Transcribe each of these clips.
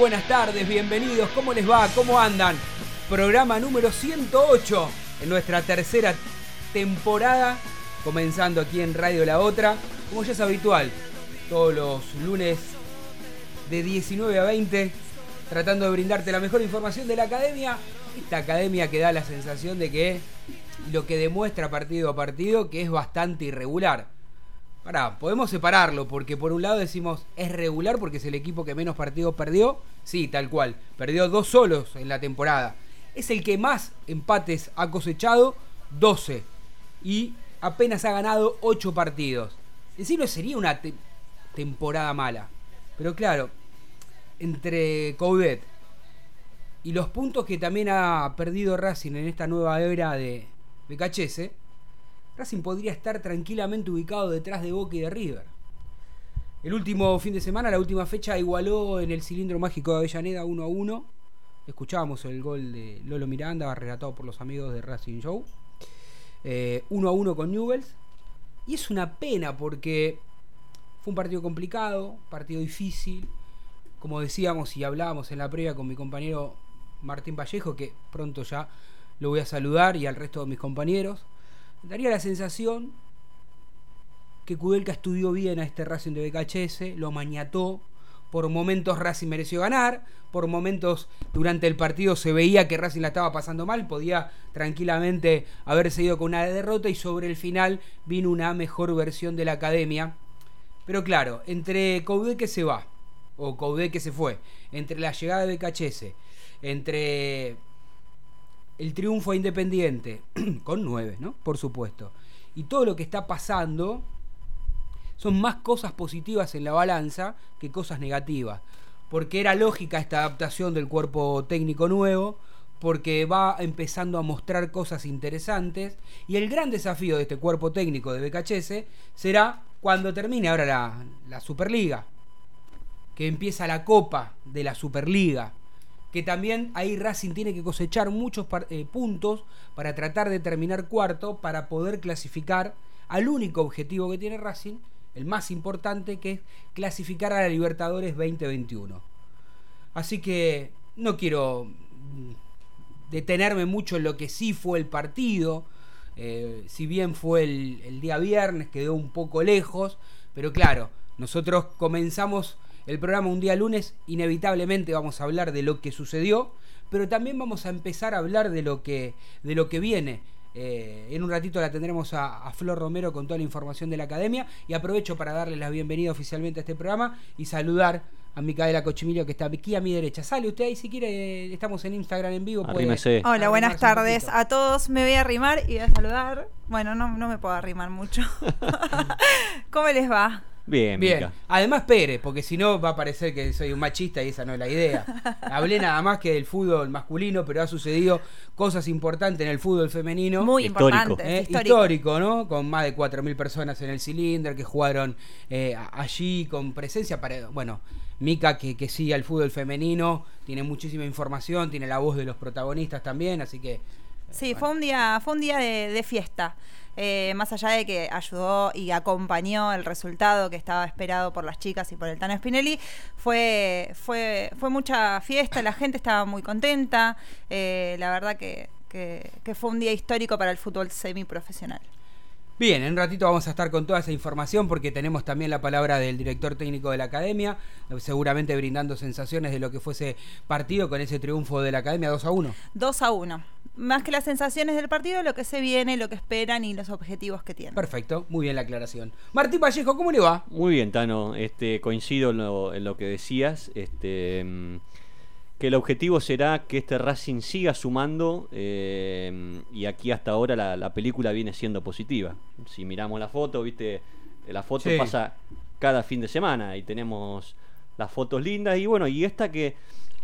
buenas tardes, bienvenidos, ¿cómo les va? ¿Cómo andan? Programa número 108 en nuestra tercera temporada, comenzando aquí en Radio La Otra, como ya es habitual, todos los lunes de 19 a 20, tratando de brindarte la mejor información de la academia, esta academia que da la sensación de que lo que demuestra partido a partido que es bastante irregular Pará, podemos separarlo, porque por un lado decimos es regular porque es el equipo que menos partidos perdió. Sí, tal cual. Perdió dos solos en la temporada. Es el que más empates ha cosechado, 12. Y apenas ha ganado 8 partidos. No sería una temporada mala. Pero claro, entre Coudet y los puntos que también ha perdido Racing en esta nueva era de BKHS, Racing podría estar tranquilamente ubicado detrás de Boca y de River. El último fin de semana, la última fecha, igualó en el cilindro mágico de Avellaneda 1 a 1. Escuchábamos el gol de Lolo Miranda, relatado por los amigos de Racing Show. 1 eh, a 1 con Newells. Y es una pena porque fue un partido complicado, partido difícil. Como decíamos y hablábamos en la previa con mi compañero Martín Vallejo, que pronto ya lo voy a saludar, y al resto de mis compañeros daría la sensación que Kudelka estudió bien a este Racing de BKHS, lo maniató. Por momentos Racing mereció ganar, por momentos durante el partido se veía que Racing la estaba pasando mal, podía tranquilamente haberse ido con una derrota y sobre el final vino una mejor versión de la academia. Pero claro, entre que se va, o que se fue, entre la llegada de BKHS, entre el triunfo Independiente, con nueve, ¿no? Por supuesto. Y todo lo que está pasando son más cosas positivas en la balanza que cosas negativas. Porque era lógica esta adaptación del cuerpo técnico nuevo, porque va empezando a mostrar cosas interesantes. Y el gran desafío de este cuerpo técnico de BKHS será cuando termine ahora la, la Superliga, que empieza la Copa de la Superliga que también ahí Racing tiene que cosechar muchos eh, puntos para tratar de terminar cuarto, para poder clasificar al único objetivo que tiene Racing, el más importante, que es clasificar a la Libertadores 2021. Así que no quiero mm, detenerme mucho en lo que sí fue el partido, eh, si bien fue el, el día viernes, quedó un poco lejos, pero claro, nosotros comenzamos el programa un día lunes, inevitablemente vamos a hablar de lo que sucedió, pero también vamos a empezar a hablar de lo que, de lo que viene. Eh, en un ratito la tendremos a, Flor Romero con toda la información de la academia y aprovecho para darle la bienvenida oficialmente a este programa y saludar a Micaela Cochimilio que está aquí a mi derecha. Sale usted ahí si quiere, estamos en Instagram en vivo. Hola, buenas tardes a todos. Me voy a arrimar y a saludar. Bueno, no, no me puedo arrimar mucho. ¿Cómo les va? Bien, bien. Además, Pérez, porque si no va a parecer que soy un machista y esa no es la idea. Hablé nada más que del fútbol masculino, pero ha sucedido cosas importantes en el fútbol femenino. Muy importante. Eh, histórico. ¿no? Con más de 4.000 personas en el cilindro que jugaron eh, allí con presencia para. Bueno, Mica, que, que sigue al fútbol femenino, tiene muchísima información, tiene la voz de los protagonistas también, así que Sí, fue un día, fue un día de, de fiesta. Eh, más allá de que ayudó y acompañó el resultado que estaba esperado por las chicas y por el Tano Spinelli, fue, fue, fue mucha fiesta, la gente estaba muy contenta, eh, la verdad que, que, que fue un día histórico para el fútbol semiprofesional. Bien, en un ratito vamos a estar con toda esa información porque tenemos también la palabra del director técnico de la academia, seguramente brindando sensaciones de lo que fue ese partido con ese triunfo de la academia 2 a 1. 2 a 1. Más que las sensaciones del partido, lo que se viene, lo que esperan y los objetivos que tienen. Perfecto, muy bien la aclaración. Martín Vallejo, ¿cómo le va? Muy bien, Tano, este, coincido en lo, en lo que decías. Este, mm, que el objetivo será que este Racing siga sumando eh, y aquí hasta ahora la, la, película viene siendo positiva. Si miramos la foto, viste, la foto sí. pasa cada fin de semana y tenemos las fotos lindas y bueno, y esta que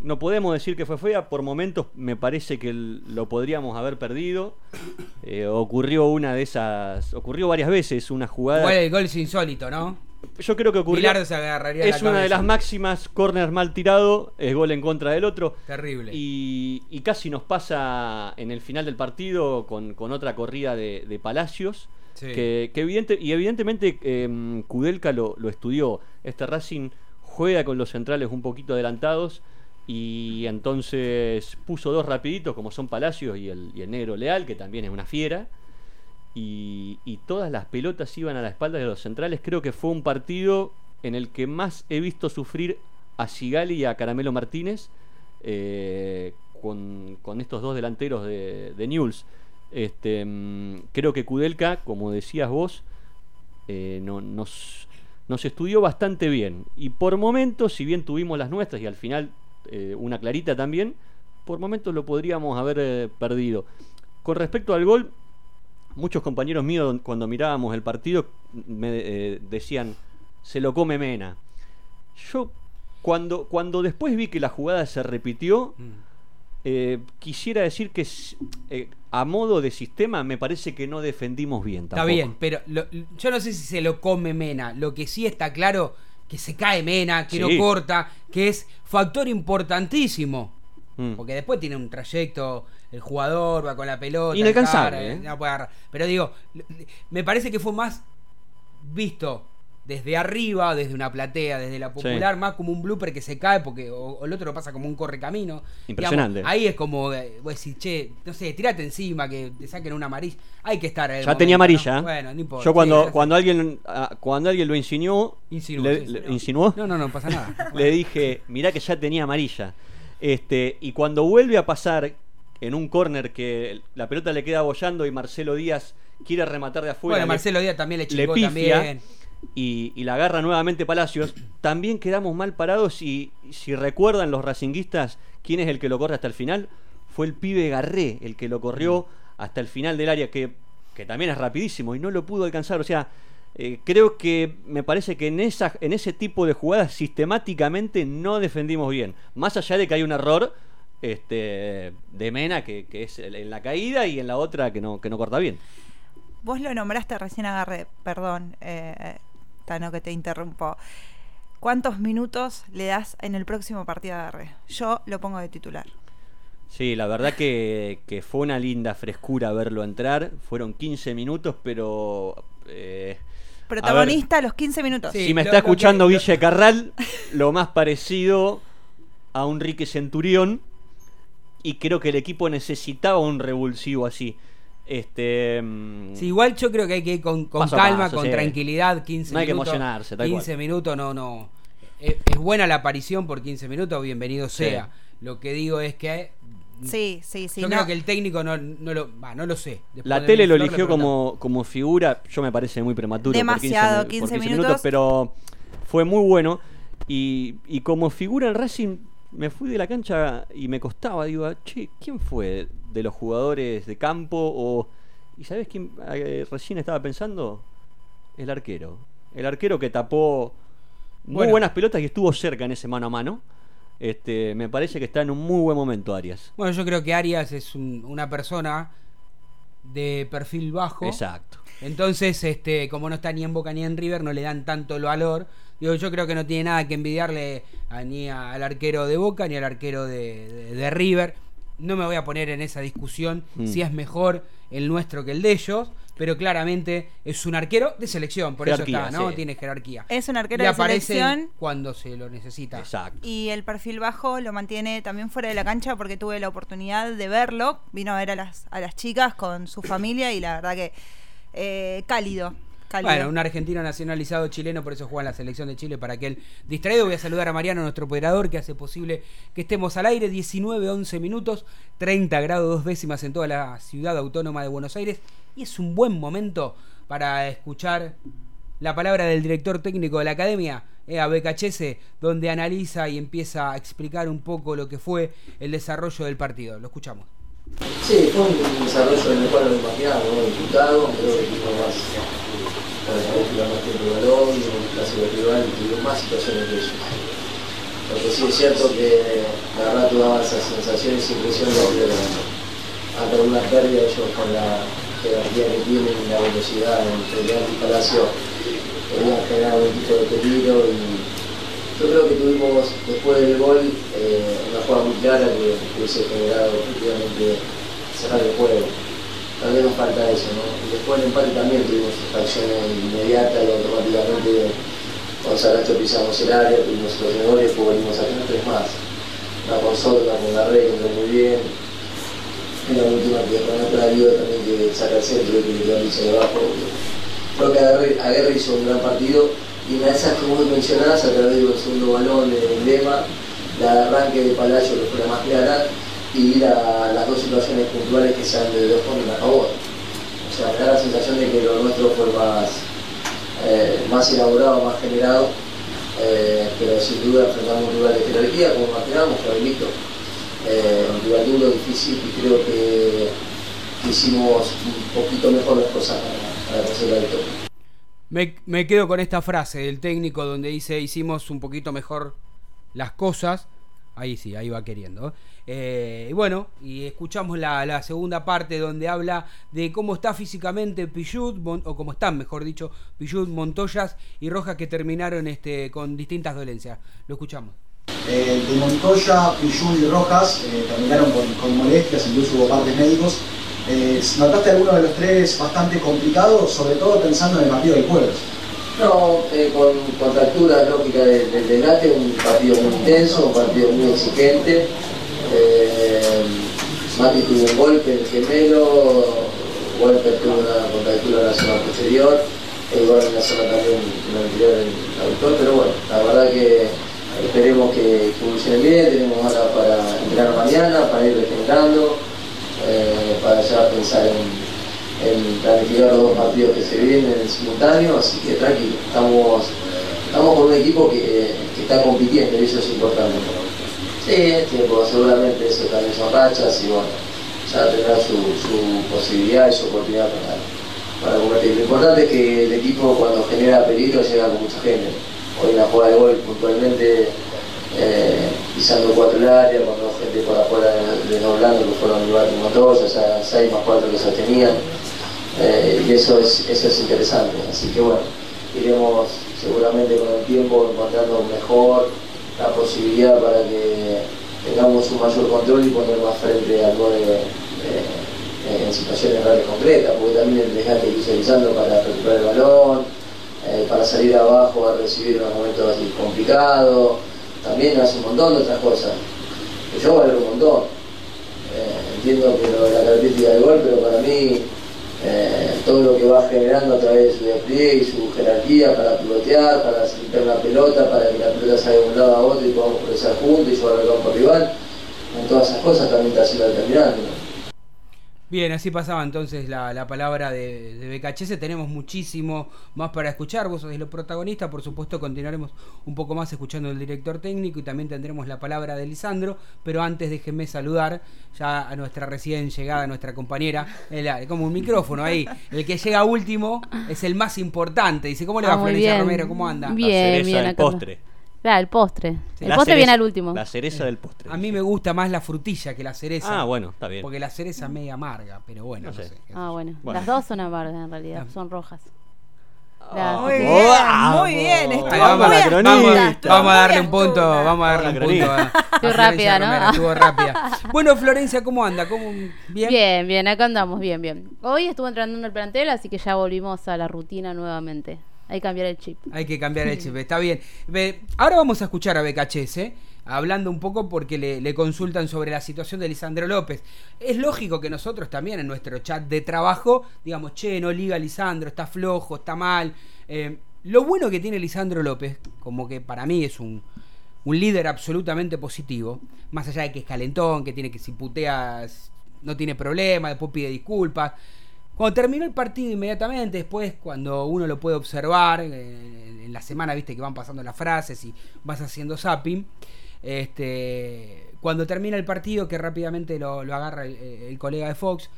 no podemos decir que fue fea, por momentos me parece que lo podríamos haber perdido. Eh, ocurrió una de esas, ocurrió varias veces una jugada. Bueno, el gol es insólito, ¿no? yo creo que ocurrió. se agarraría es la una de las máximas corners mal tirado, es gol en contra del otro. Terrible. Y, y casi nos pasa en el final del partido con, con otra corrida de, de Palacios. Sí. Que, que, evidente, y evidentemente eh, Kudelka lo, lo, estudió. Este Racing juega con los centrales un poquito adelantados y entonces puso dos rapiditos como son Palacios y el, negro Leal, que también es una fiera y, todas las pelotas iban a la espalda de los centrales. Creo que fue un partido en el que más he visto sufrir a Sigali y a Caramelo Martínez eh, con, estos dos delanteros de, de. Este, mmm, creo que Kudelka, como decías vos, eh, no, nos, nos estudió bastante bien. Y por momentos, si bien tuvimos las nuestras y al final eh, una clarita también, por momentos lo podríamos haber eh, perdido. Con respecto al gol, muchos compañeros míos cuando mirábamos el partido me eh, decían, se lo come Mena. Yo cuando, cuando después vi que la jugada se repitió, mm. eh, quisiera decir que eh, a modo de sistema me parece que no defendimos bien. Tampoco. Está bien, pero lo, yo no sé si se lo come Mena. Lo que sí está claro que se cae Mena, que sí. no corta, que es factor importantísimo. Mm. Porque después tiene un trayecto el jugador va con la pelota. Inalcanzable. ¿eh? No puede Pero digo, me parece que fue más visto desde arriba, desde una platea, desde la popular, sí. más como un blooper que se cae porque o, o el otro lo pasa como un correcamino. Impresionante. Digamos, ahí es como, eh, vos decís, che, no sé, tirate encima, que te saquen una amarilla. Hay que estar. Ya momento, tenía amarilla. ¿no? Bueno, no importa. Yo cuando, sí, cuando alguien uh, cuando alguien lo insinuó, insinuó, le, ¿insinuó? No, no, no pasa nada. le dije, mirá que ya tenía amarilla. Este, y cuando vuelve a pasar en un córner que la pelota le queda bollando y Marcelo Díaz quiere rematar de afuera. Bueno, Marcelo Díaz también le chingó le pifia, también. Y, la agarra nuevamente Palacios. También quedamos mal parados y si recuerdan los racinguistas quién es el que lo corre hasta el final, fue el pibe Garré el que lo corrió hasta el final del área, que, que también es rapidísimo y no lo pudo alcanzar. O sea, eh, creo que me parece que en, esa, en ese tipo de jugadas sistemáticamente no defendimos bien. Más allá de que hay un error este, de Mena, que, que, es en la caída, y en la otra que no, que no corta bien. Vos lo nombraste recién agarré, perdón, eh, Tano, que te interrumpo. ¿Cuántos minutos le das en el próximo partido de agarré? Yo lo pongo de titular. Sí, la verdad que, que, fue una linda frescura verlo entrar. Fueron 15 minutos, pero... Eh, Protagonista a, ver, los 15 minutos. Sí, si me lo, está escuchando lo que, Guille Carral, lo más parecido a un Rique Centurión y creo que el equipo necesitaba un revulsivo así. Este, sí, igual yo creo que hay que ir con, con calma, paso, con sí. tranquilidad, 15 no hay minutos. que emocionarse, tal 15 cual. minutos no, no. Es, es, buena la aparición por 15 minutos, bienvenido sea. Sí. Lo que digo es que Sí, sí, sí. Yo no. creo que el técnico no, no lo, bah, no lo sé. Después la tele lo eligió como, como figura, yo me parece muy prematuro. Demasiado, por 15, 15, por 15 minutos. minutos. Pero fue muy bueno. Y, y como figura en Racing, me fui de la cancha y me costaba. Digo, che, ¿quién fue de los jugadores de campo? O, ¿Y sabes quién eh, recién estaba pensando? El arquero. El arquero que tapó muy bueno. buenas pelotas y estuvo cerca en ese mano a mano. Este, me parece que está en un muy buen momento Arias. Bueno, yo creo que Arias es un, una persona de perfil bajo. Exacto. Entonces, este, como no está ni en Boca ni en River, no le dan tanto el valor. Digo, yo creo que no tiene nada que envidiarle a, ni a, al arquero de Boca ni al arquero de, de, de, River. No me voy a poner en esa discusión Mm. si es mejor el nuestro que el de ellos, pero claramente es un arquero de selección, por Jerarquía, eso está, ¿no? sí. Tiene jerarquía. Es un arquero y de selección. cuando se lo necesita. Exacto. Y el perfil bajo lo mantiene también fuera de la cancha porque tuve la oportunidad de verlo. Vino a ver a las, a las chicas con su familia y la verdad que eh, cálido. Bueno, un argentino nacionalizado chileno, por eso juega en la selección de Chile para aquel distraído. Voy a saludar a Mariano, nuestro operador, que hace posible que estemos al aire. 19, 11 minutos, 30 grados dos décimas en toda la ciudad autónoma de Buenos Aires. Y es un buen momento para escuchar la palabra del director técnico de la academia, eh, a Becachese, donde analiza y empieza a explicar un poco lo que fue el desarrollo del partido. Lo escuchamos. Sí, fue un desarrollo en el cual lo imaginaba, ¿no? Diputado, creo que más, para más tiempo de balón, un clásico rival y tuvo más situaciones de ellos. Lo que sí es cierto que la verdad tú dabas esas sensaciones y impresiones de que ante alguna pérdida ellos con la jerarquía que tienen y la velocidad en Federal y Palacio podían generar algún tipo de peligro y yo creo que tuvimos después del gol eh, una jugada muy clara que hubiese generado efectivamente cerrar el juego. Vez nos falta eso, ¿no? Y después del empate también tuvimos acciones inmediatas automáticamente con Saracho pisamos el área, tuvimos de gol y después volvimos a tener tres más. Una con Soto, una con Garré, que muy bien. Y la última que con otra ayuda también que saca el centro y que le dice debajo. Creo que Aguerre, hizo un gran partido y una de esas que vos mencionás a través del segundo balón de emblema, la de arranque de Palacio que fue la más clara y la- las dos situaciones puntuales que se dan de dos puntos a favor. O sea, me da la sensación de que lo nuestro fue más, eh, más elaborado, más generado, eh, pero sin duda enfrentamos un rival de jerarquía, como imaginábamos, que visto. Eh, un rival duro, difícil y creo que, que hicimos un poquito mejor las cosas para, para conseguir la victoria. Me, me quedo con esta frase del técnico donde dice hicimos un poquito mejor las cosas. Ahí sí, ahí va queriendo. Eh, y bueno, y escuchamos la, segunda parte donde habla de cómo está físicamente Pichut, o cómo están, mejor dicho, Pichut, Montoyas y Rojas que terminaron este, con distintas dolencias. Lo escuchamos. Eh, de Montoya, Pillú y Rojas eh, terminaron con, con molestias, incluso hubo partes médicos. Eh, ¿Notaste alguno de los tres bastante complicado, sobre todo pensando en el partido del jueves? No, eh, con contracturas lógicas del, desgaste, un partido muy intenso, un partido muy exigente. Eh, Mati tuvo un golpe en el gemelo, Walter tuvo una contractura en la zona posterior, Eduardo en la zona también en la anterior en el autor, pero bueno, la verdad que esperemos que, evolucione bien, tenemos ahora para entrenar mañana, para ir regenerando, eh, para ya pensar en, en planificar los dos partidos que se vienen en simultáneo, así que tranquilo, estamos, estamos con un equipo que, que está compitiendo y eso es importante. Sí, pues, seguramente eso también son rachas y bueno, ya tendrá su, su posibilidad y su oportunidad para, para competir. Lo importante es que el equipo cuando genera peligro llega con mucha gente. Hoy en la jugada de gol puntualmente eh, pisando cuatro el área, con dos gente por afuera desdoblando que fueron Iván y Montoya, sea, seis más cuatro que se tenían. Eh, y eso es, eso es interesante. Así que bueno, iremos seguramente con el tiempo encontrando mejor la posibilidad para que tengamos un mayor control y poner más frente al eh, en situaciones reales concretas, porque también el desgaste que para recuperar el balón, eh, para salir abajo a recibir en un momento así complicado, también hace un montón de otras cosas. Que yo valoro un montón. Entiendo que la característica del gol, pero para mí eh, todo lo que va generando a través de su despliegue y su jerarquía para pivotear, para limpiar una pelota, para que la pelota salga de un lado a otro y podamos progresar juntos y llevar al campo rival, en todas esas cosas también está siendo determinante. Bien, así pasaba entonces la, la palabra de, de BKHS. Tenemos muchísimo más para escuchar. Vos sos los protagonistas. Por supuesto, continuaremos un poco más escuchando al director técnico y también tendremos la palabra de Lisandro. Pero antes déjenme saludar ya a nuestra recién llegada, a nuestra compañera. El- como un micrófono ahí. El que llega último es el más importante. Dice, ¿cómo le va Ah, muy Florencia bien. Romero? ¿Cómo anda? Bien, bien, acá. postre. Claro, el postre. Sí. El La postre cereza- viene al último. La cereza del postre. A mí me gusta más la frutilla que la cereza. Ah, bueno, está bien. Porque la cereza es media amarga, pero bueno, No no sé. sé. qué sé Ah, yo. bueno. Bueno. Las dos son amargas en realidad, Ah. son rojas. muy bien, muy bien. Estuvo vamos, muy vamos, estuvo vamos a muy darle un punto, astuta. vamos a darle un punto. cronista. a- a Estuvo Florencia rápida, ¿no? Romero, Estuvo rápida. Bueno, Florencia, ¿cómo anda? ¿Cómo, bien? Bien, bien, acá andamos, bien, bien. Hoy estuvo entrando en el plantel, así que ya volvimos a la rutina nuevamente. Hay que cambiar el chip. Hay que cambiar el chip, está bien. Ve, Ahora vamos a escuchar a BKHS, ¿eh? hablando un poco porque le, le consultan sobre la situación de Lisandro López. Es lógico que nosotros también en nuestro chat de trabajo digamos, che, no liga Lisandro, está flojo, está mal. Eh, lo bueno que tiene Lisandro López, como que para mí es un, un líder absolutamente positivo, más allá de que es calentón, que tiene que si puteas no tiene problema, después pide disculpas. Cuando terminó el partido inmediatamente, después cuando uno lo puede observar, eh, en la semana viste que van pasando las frases y vas haciendo zapping, este, cuando termina el partido que rápidamente lo, agarra el, el colega de Fox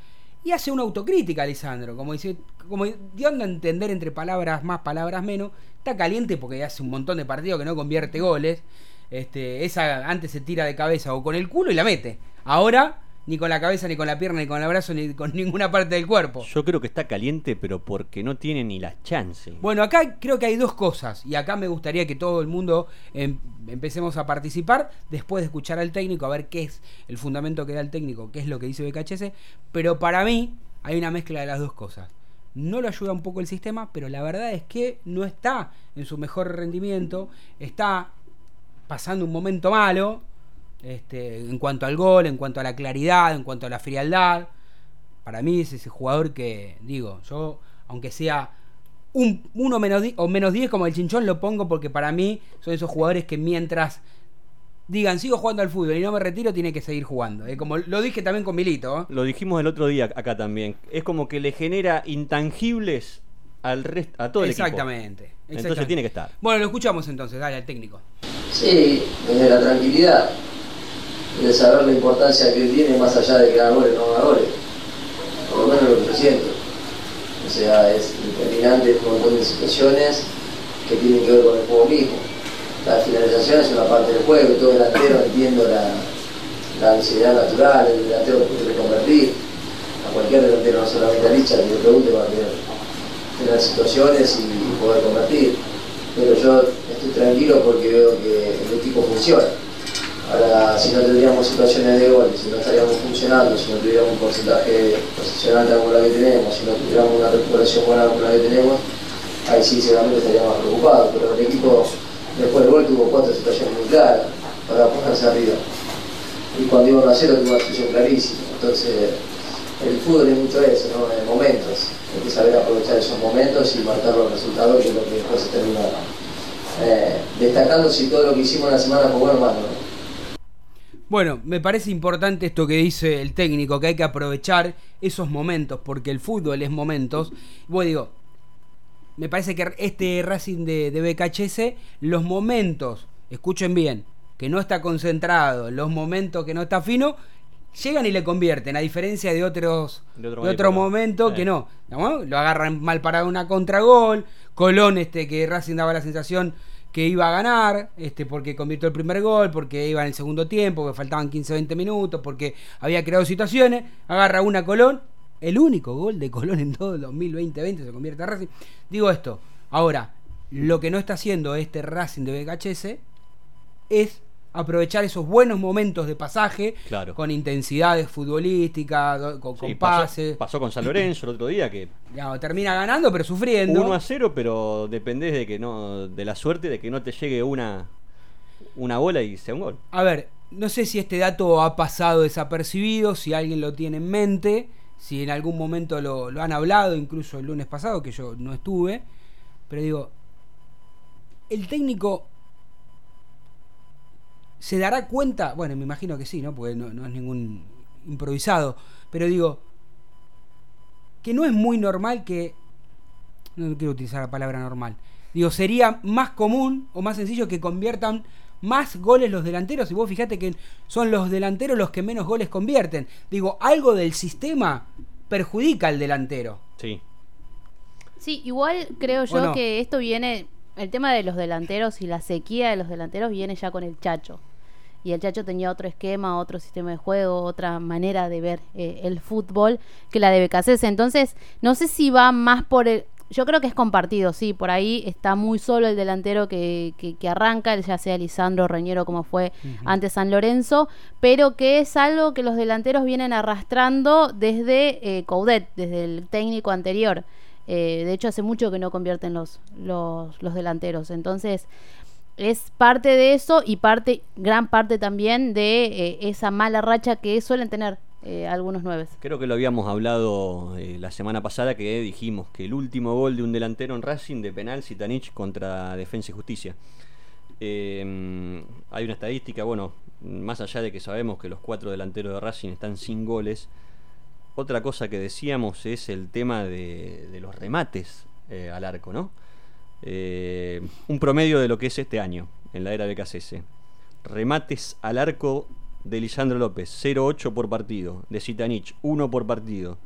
y hace una autocrítica Lisandro, como dice, como dando a entender entre palabras más, palabras menos, está caliente porque hace un montón de partidos que no convierte goles, este, esa antes se tira de cabeza o con el culo y la mete, ahora ni con la cabeza, ni con la pierna, ni con el brazo, ni con ninguna parte del cuerpo. Yo creo que está caliente, pero porque no tiene ni la chance. Bueno, acá creo que hay dos cosas y acá me gustaría que todo el mundo em, empecemos a participar después de escuchar al técnico, a ver qué es el fundamento que da el técnico, qué es lo que dice BKHS, pero para mí hay una mezcla de las dos cosas. No lo ayuda un poco el sistema, pero la verdad es que no está en su mejor rendimiento, está pasando un momento malo, este, en cuanto al gol, en cuanto a la claridad, en cuanto a la frialdad. Para mí es ese jugador que, digo, yo, aunque sea un 1 menos 10 o menos 10 como el chinchón, lo pongo porque para mí son esos jugadores que mientras digan sigo jugando al fútbol y no me retiro, tiene que seguir jugando. eh, Como lo dije también con Milito. ¿eh? Lo dijimos el otro día acá también. Es como que le genera intangibles al resto, a todo el Exactamente. equipo. exactamente. Entonces tiene que estar. Bueno, lo escuchamos entonces, dale al técnico. Sí, desde la tranquilidad, de saber la importancia que él tiene más allá de que haga goles no haga. Por lo menos lo que yo siento. O sea, es determinante un montón de situaciones que tienen que ver con el juego mismo. La finalización es una parte del juego, y todo delantero entiendo la, la ansiedad natural, el delantero puede reconvertir. A cualquier delantero, no solamente a Licha, que le pregunte para tener, tener situaciones y poder convertir. Pero yo estoy tranquilo porque veo que el equipo funciona. Ahora, si no tendríamos situaciones de gol, si no estaríamos funcionando, si no tuviéramos un porcentaje posicionante como la que tenemos, si no tuviéramos una recuperación buena como la que tenemos, ahí sí seguramente estaríamos preocupados. Pero el equipo después del gol tuvo cuatro situaciones muy claras para ponerse arriba. Y cuando iba 1 a 0 tuvo una situación clarísima. Entonces, el fútbol es mucho eso, ¿no? En momentos. Hay que saber aprovechar esos momentos y marcar los resultados, que es lo que después se termina eh, destacando si todo lo que hicimos en la semana fue bueno o malo. ¿no? Bueno, me parece importante esto que dice el técnico, que hay que aprovechar esos momentos, porque el fútbol es momentos. Bueno, digo, me parece que este Racing de, de BKHS, los momentos, escuchen bien, que no está concentrado, los momentos que no está fino, llegan y le convierten, a diferencia de otros De otro de otro época. momento que no, ¿no? Lo agarran mal parado una contragol, Colón este que Racing daba la sensación que iba a ganar, este porque convirtió el primer gol, porque iba en el segundo tiempo, que faltaban 15-20 minutos, porque había creado situaciones, agarra una Colón, el único gol de Colón en todo el 2020 se convierte a Racing. Digo esto, ahora, lo que no está haciendo este Racing de BKHS es aprovechar esos buenos momentos de pasaje Claro. con intensidades futbolísticas, con, Sí, pases. pasó con San Lorenzo el otro día que termina ganando, pero sufriendo. 1 a 0, pero dependés de que no de la suerte de que no te llegue una una bola y sea un gol. A ver, no sé si este dato ha pasado desapercibido, si alguien lo tiene en mente, si en algún momento lo, lo han hablado, incluso el lunes pasado, que yo no estuve, pero digo, el técnico se dará cuenta, bueno, me imagino que sí, ¿no? Porque no, no es ningún improvisado, pero digo, que no es muy normal que, no quiero utilizar la palabra normal, digo, sería más común o más sencillo que conviertan más goles los delanteros y vos fijate que son los delanteros los que menos goles convierten. Digo, algo del sistema perjudica al delantero. Sí. Sí, igual creo ¿O yo no? que esto viene, el tema de los delanteros y la sequía de los delanteros viene ya con el Chacho. Y el Chacho tenía otro esquema, otro sistema de juego, otra manera de ver eh, el fútbol que la de Becasés. Entonces, no sé si va más por el... yo creo que es compartido, sí, por ahí está muy solo el delantero que, que, arranca, ya sea Lisandro Reñero como fue antes San Lorenzo, pero que es algo que los delanteros vienen arrastrando desde eh, Coudet, desde el técnico anterior. Eh, de hecho, hace mucho que no convierten los, los, los delanteros. Entonces, es parte de eso y parte, gran parte también de eh, esa mala racha que suelen tener eh, algunos nueve. Creo que lo habíamos hablado eh, la semana pasada que dijimos que el último gol de un delantero en Racing de penal Sitanich contra Defensa y Justicia. hay una estadística, bueno, más allá de que sabemos que los cuatro delanteros de Racing están sin goles, otra cosa que decíamos es el tema de, los remates al arco, ¿no? Eh, un promedio de lo que es este año en la era de BKCS. Remates al arco de Lisandro López, 0,8 por partido. De Citanich, 1 por partido.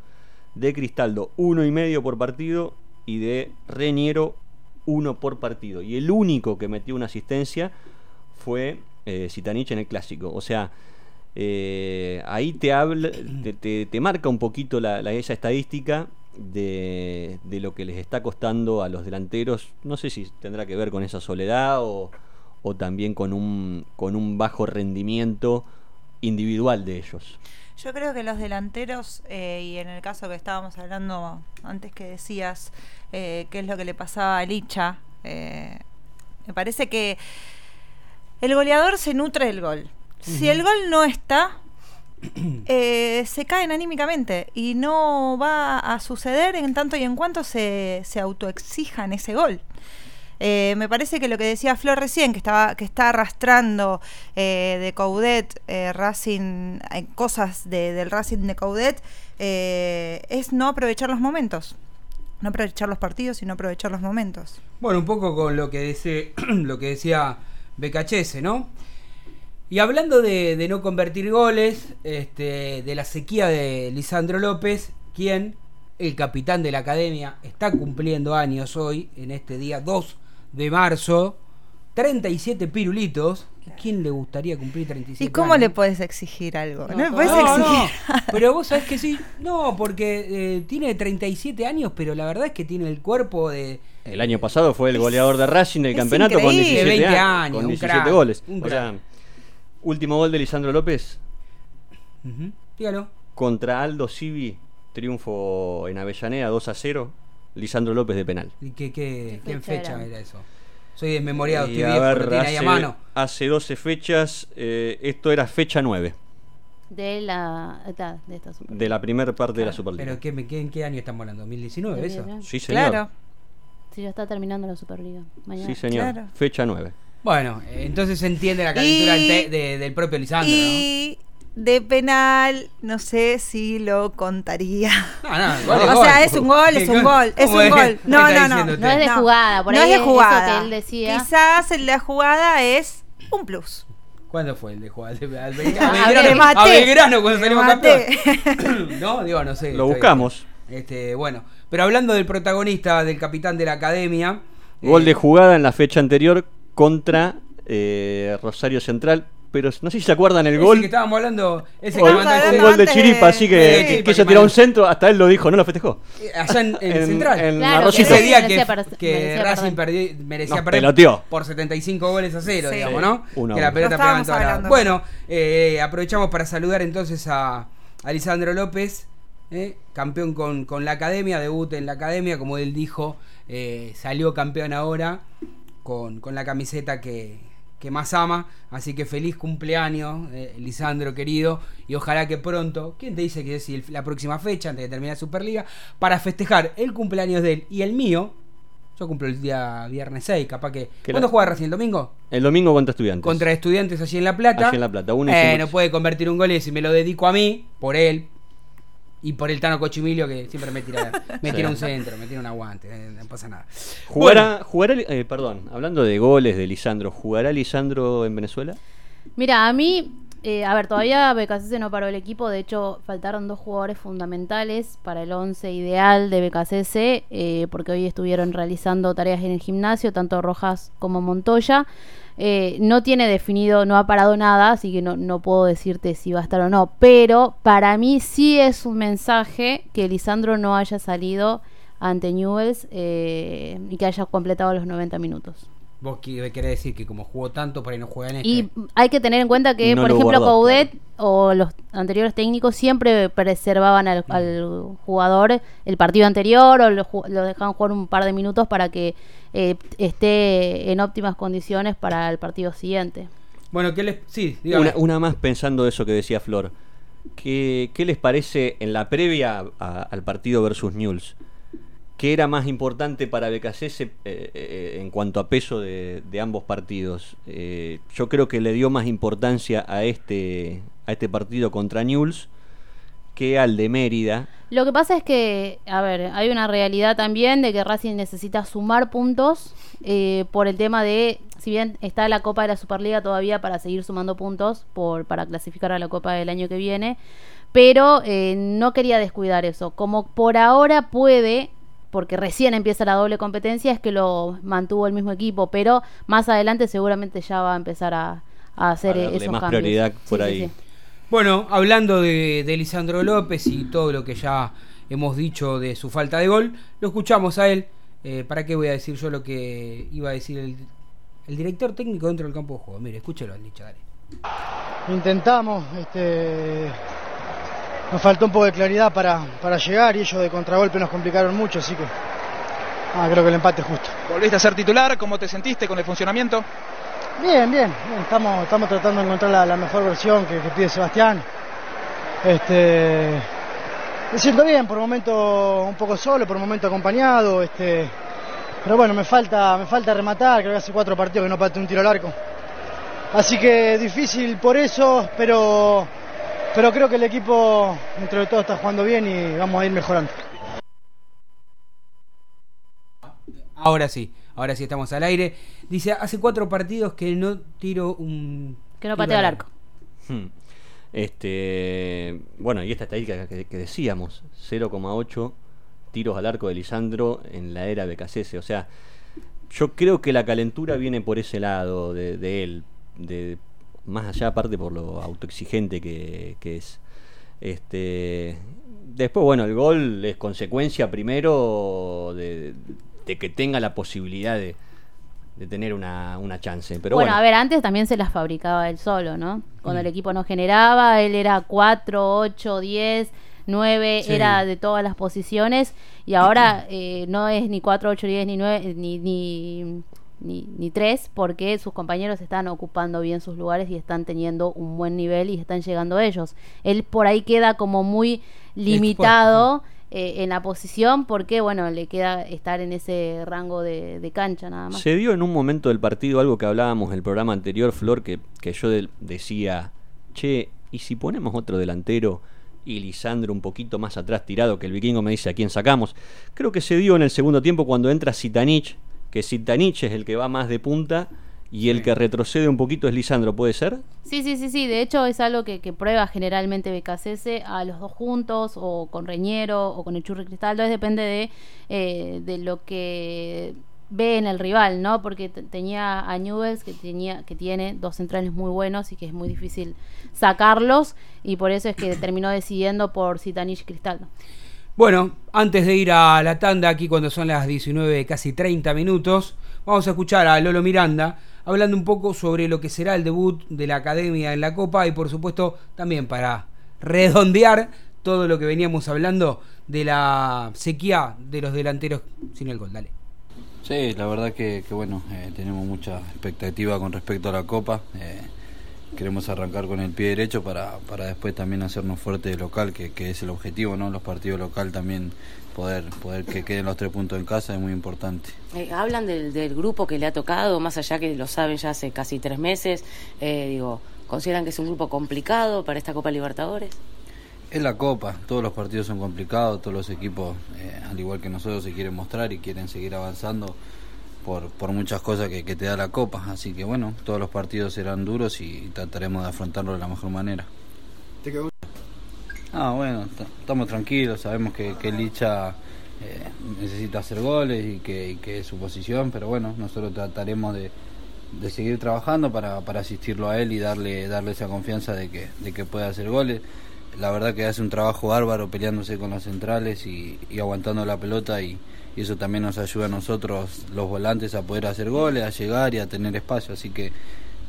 De Cristaldo, 1,5 por partido. Y de Reñero, 1 por partido. Y el único que metió una asistencia fue eh, Citanich en el clásico. O sea, eh, ahí te habla, te, marca un poquito la, esa estadística de, lo que les está costando a los delanteros. No sé si tendrá que ver con esa soledad o, también con un, con un bajo rendimiento individual de ellos. Yo creo que los delanteros, eh, y en el caso que estábamos hablando antes que decías, eh, qué es lo que le pasaba a Licha, eh, me parece que el goleador se nutre del gol. Si el gol no está, eh, se caen anímicamente y no va a suceder en tanto y en cuanto se, se autoexijan ese gol. Eh, me parece que lo que decía Flor recién, que estaba que está arrastrando eh, de Coudet Racing, cosas del Racing de Coudet, es no aprovechar los momentos. No aprovechar los partidos y no aprovechar los momentos. Bueno, un poco con lo que, dice, lo que decía Becachese, ¿no? Y hablando de, no convertir goles, este, de la sequía de Lisandro López, quien, el capitán de la academia, está cumpliendo años hoy, en este día 2 de marzo, 37 pirulitos. ¿Quién le gustaría cumplir 37 ¿Y cómo le puedes exigir algo? No, le puedes exigir. pero vos sabés que sí. No, porque eh, tiene 37 años, pero la verdad es que tiene el cuerpo de. El año pasado fue el goleador de Racing del campeonato con 17 años, con 17 goles. Un Último gol de Lisandro López. Dígalo. Contra Aldo Civi, triunfo en Avellaneda 2 a 0. Lisandro López de penal. ¿Y qué, qué, fecha, era? eso? Soy desmemoriado, estoy viejo, hace, ahí a mano. Hace 12 fechas, eh, esto era fecha 9. De la, de, esta de la primera parte de la Superliga. ¿Pero qué, en qué año estamos hablando? ¿2019 eso? Sí, señor. Claro. Sí, ya está terminando la Superliga. Mañana. Sí, señor. Fecha 9. Bueno, entonces se entiende la calentura del propio Lisandro, y de penal, no sé si lo contaría. No, no, o sea, es un gol, es un gol, es un gol. No, no, no. No es de jugada, por no ahí es de jugada. que él decía. Quizás el de jugada es un plus. ¿Cuándo fue el de jugada? A Belgrano, a Belgrano cuando salimos campeón. no, digo, no sé. Lo buscamos. Este, bueno, pero hablando del protagonista, del capitán de la academia. Gol de jugada en la fecha anterior contra eh, Rosario Central. Pero no sé si se acuerdan el gol. que estábamos hablando. Ese que un gol de Chiripa, así que, que, quiso tirar un centro. Hasta él lo dijo, no lo festejó. Eh, allá en, en, Central. En claro, ese día que, que Racing perdi, merecía perder por 75 goles a cero, digamos, ¿no? que la pelota pegaba en toda la... Bueno, eh, aprovechamos para saludar entonces a, a Lisandro López. Eh, campeón con, con, la academia, debut en la academia, como él dijo, eh, salió campeón ahora con, con la camiseta que, que, más ama. Así que feliz cumpleaños, eh, Lisandro querido. Y ojalá que pronto, ¿quién te dice que es la próxima fecha, antes de terminar Superliga? Para festejar el cumpleaños de él y el mío. Yo cumplo el día viernes 6, capaz que. ¿Cuándo juega recién? ¿El domingo? El domingo contra estudiantes. Contra estudiantes allí en La Plata. Allí en La Plata. eh, no puede convertir un gol y si me lo dedico a mí, por él, y por el Tano Cochimilio que siempre me tira, me tira un centro, me tira un aguante, eh, no pasa nada. ¿Jugará, jugará eh, perdón, hablando de goles de Lisandro, ¿jugará Lisandro en Venezuela? Mira, a mí, eh, a ver, todavía BKC no paró el equipo, de hecho faltaron dos jugadores fundamentales para el 11 ideal de BKCS, porque hoy estuvieron realizando tareas en el gimnasio, tanto Rojas como Montoya. Eh, no tiene definido, no ha parado nada, así que no, no, puedo decirte si va a estar o no. Pero para mí sí es un mensaje que Lisandro no haya salido ante Newells eh, y que haya completado los 90 minutos. Vos querés decir que como jugó tanto, por ahí no juega en este. Y hay que tener en cuenta que, por ejemplo, Coudet o los anteriores técnicos siempre preservaban al, jugador el partido anterior o lo, dejaban jugar un par de minutos para que eh, esté en óptimas condiciones para el partido siguiente. Bueno, ¿qué les...? Sí, una, una, más pensando eso que decía Flor. ¿Qué, qué les parece en la previa al partido versus Newell's? ¿Qué era más importante para BKC eh, eh, en cuanto a peso de, ambos partidos? Eh, yo creo que le dio más importancia a este, a este partido contra Newell's que al de Mérida. Lo que pasa es que, a ver, hay una realidad también de que Racing necesita sumar puntos por el tema de, si bien está la Copa de la Superliga todavía para seguir sumando puntos por, para clasificar a la Copa del año que viene, pero no quería descuidar eso. Como por ahora puede porque recién empieza la doble competencia, es que lo mantuvo el mismo equipo, pero más adelante seguramente ya va a empezar a, hacer a esos más prioridad por ahí. Bueno, hablando de, Lisandro López y todo lo que ya hemos dicho de su falta de gol, lo escuchamos a él. Eh, ¿Para qué voy a decir yo lo que iba a decir el, director técnico dentro del campo de juego? Mire, escúchelo al dicho, dale. Intentamos, este, nos faltó un poco de claridad para, para llegar y ellos de contragolpe nos complicaron mucho, así que ah, creo que el empate es justo. ¿Volviste a ser titular? ¿Cómo te sentiste con el funcionamiento? Bien, bien, Estamos, estamos tratando de encontrar la, mejor versión que, pide Sebastián. Este, me siento bien, por un momento un poco solo, por un momento acompañado. Este, pero bueno, me falta, me falta rematar, creo que hace cuatro partidos que no parte un tiro al arco. Así que difícil por eso, pero pero creo que el equipo, dentro de todo, está jugando bien y vamos a ir mejorando. Ahora sí, ahora sí estamos al aire. Dice, hace cuatro partidos que no tiro un... Que no pateo al arco. Hmm. Este, bueno, y esta estadística que, decíamos, 0,8 tiros al arco de Lisandro en la era de BKC. O sea, yo creo que la calentura viene por ese lado de, de él, de más allá aparte por lo autoexigente que, es. Este, después, bueno, el gol es consecuencia primero de, que tenga la posibilidad de, tener una, chance. Pero bueno, a ver, antes también se las fabricaba él solo, ¿no? Cuando el mm. equipo no generaba, él era 4, 8, 10, 9, era de todas las posiciones y ahora eh, no es ni 4, 8, 10, ni 9, ni, ni ni, ni tres, porque sus compañeros están ocupando bien sus lugares y están teniendo un buen nivel y están llegando ellos. Él por ahí queda como muy limitado eh, en la posición porque, bueno, le queda estar en ese rango de, cancha nada más. Se dio en un momento del partido algo que hablábamos en el programa anterior, Flor, que, que yo decía, che, ¿y si ponemos otro delantero? y Lisandro un poquito más atrás tirado que el vikingo me dice a quién sacamos. Creo que se dio en el segundo tiempo cuando entra Sitanich que Sitanich es el que va más de punta y el que retrocede un poquito es Lisandro, ¿puede ser? Sí, sí, sí, sí. De hecho, es algo que, prueba generalmente BKCS a los dos juntos, o con Reñero, o con el Churri Cristal. Entonces depende de, eh, de lo que ve en el rival, ¿no? Porque tenía a Newells que tenía que tiene dos centrales muy buenos y que es muy difícil sacarlos y por eso es que terminó decidiendo por Sitanich Cristal. Bueno, antes de ir a la tanda, aquí cuando son las 19, casi 30 minutos, vamos a escuchar a Lolo Miranda hablando un poco sobre lo que será el debut de la academia en la Copa y por supuesto también para redondear todo lo que veníamos hablando de la sequía de los delanteros sin el gol. Dale. Sí, la verdad que, bueno, eh, tenemos mucha expectativa con respecto a la Copa. Eh, queremos arrancar con el pie derecho para, para después también hacernos fuerte de local, que, que, es el objetivo, ¿no? Los partidos local también poder, poder que queden los tres puntos en casa es muy importante. Eh, hablan del, del, grupo que le ha tocado, más allá que lo saben ya hace casi tres meses, eh, digo, ¿consideran que es un grupo complicado para esta Copa Libertadores? Es la Copa, todos los partidos son complicados, todos los equipos, eh, al igual que nosotros, se quieren mostrar y quieren seguir avanzando por, por muchas cosas que, te da la Copa. Así que bueno, todos los partidos serán duros y trataremos de afrontarlo de la mejor manera. ¿Te quedó? Ah, bueno, estamos tranquilos, sabemos que, que Licha eh, necesita hacer goles y que, es su posición, pero bueno, nosotros trataremos de, de seguir trabajando para, asistirlo a él y darle, darle esa confianza de que, de que pueda hacer goles. La verdad que hace un trabajo bárbaro peleándose con los centrales y, aguantando la pelota y eso también nos ayuda a nosotros, los volantes, a poder hacer goles, a llegar y a tener espacio. Así que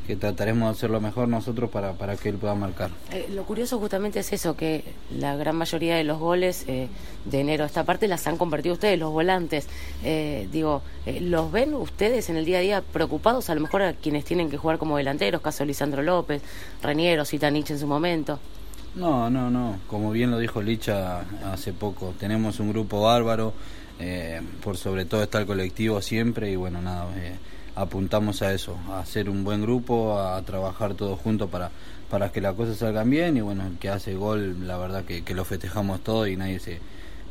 que trataremos de hacerlo mejor nosotros para, para que él pueda marcar. Eh, lo curioso justamente es eso, que la gran mayoría de los goles eh, de enero a esta parte las han convertido ustedes, los volantes. Eh, digo, ¿los ven ustedes en el día a día preocupados? A lo mejor a quienes tienen que jugar como delanteros, caso Lisandro López, Reniero, Citanich en su momento. No, no, no. Como bien lo dijo Licha hace poco, tenemos un grupo bárbaro, por sobre todo está el colectivo siempre y bueno, nada apuntamos a eso, a hacer un buen grupo, a trabajar todos juntos para, para que las cosas salgan bien y bueno, el que hace gol, la verdad que, lo festejamos todo y nadie se,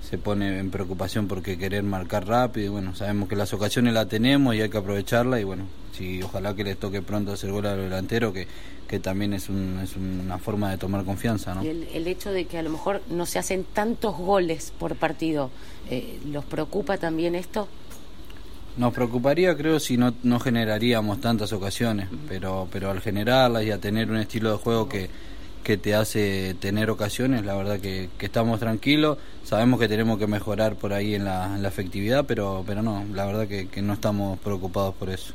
se pone en preocupación porque querer marcar rápido y bueno, sabemos que las ocasiones las tenemos y hay que aprovecharla y bueno, si ojalá que les toque pronto hacer gol al delantero que, que también es, un, es una forma de tomar confianza. ¿no? El, el, hecho de que a lo mejor no se hacen tantos goles por partido, eh, ¿los preocupa también esto? Nos preocuparía, creo, si no, no generaríamos tantas ocasiones, pero, pero al generarlas y a tener un estilo de juego que, que te hace tener ocasiones, la verdad que, que, estamos tranquilos, sabemos que tenemos que mejorar por ahí en la, en la efectividad, pero, pero no, la verdad que, que no estamos preocupados por eso.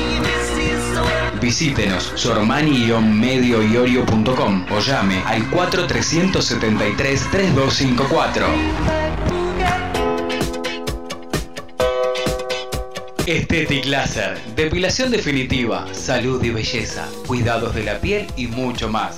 Visítenos sormani-medioiorio.com o llame al 4373-3254. Estetic Laser, depilación definitiva, salud y belleza, cuidados de la piel y mucho más.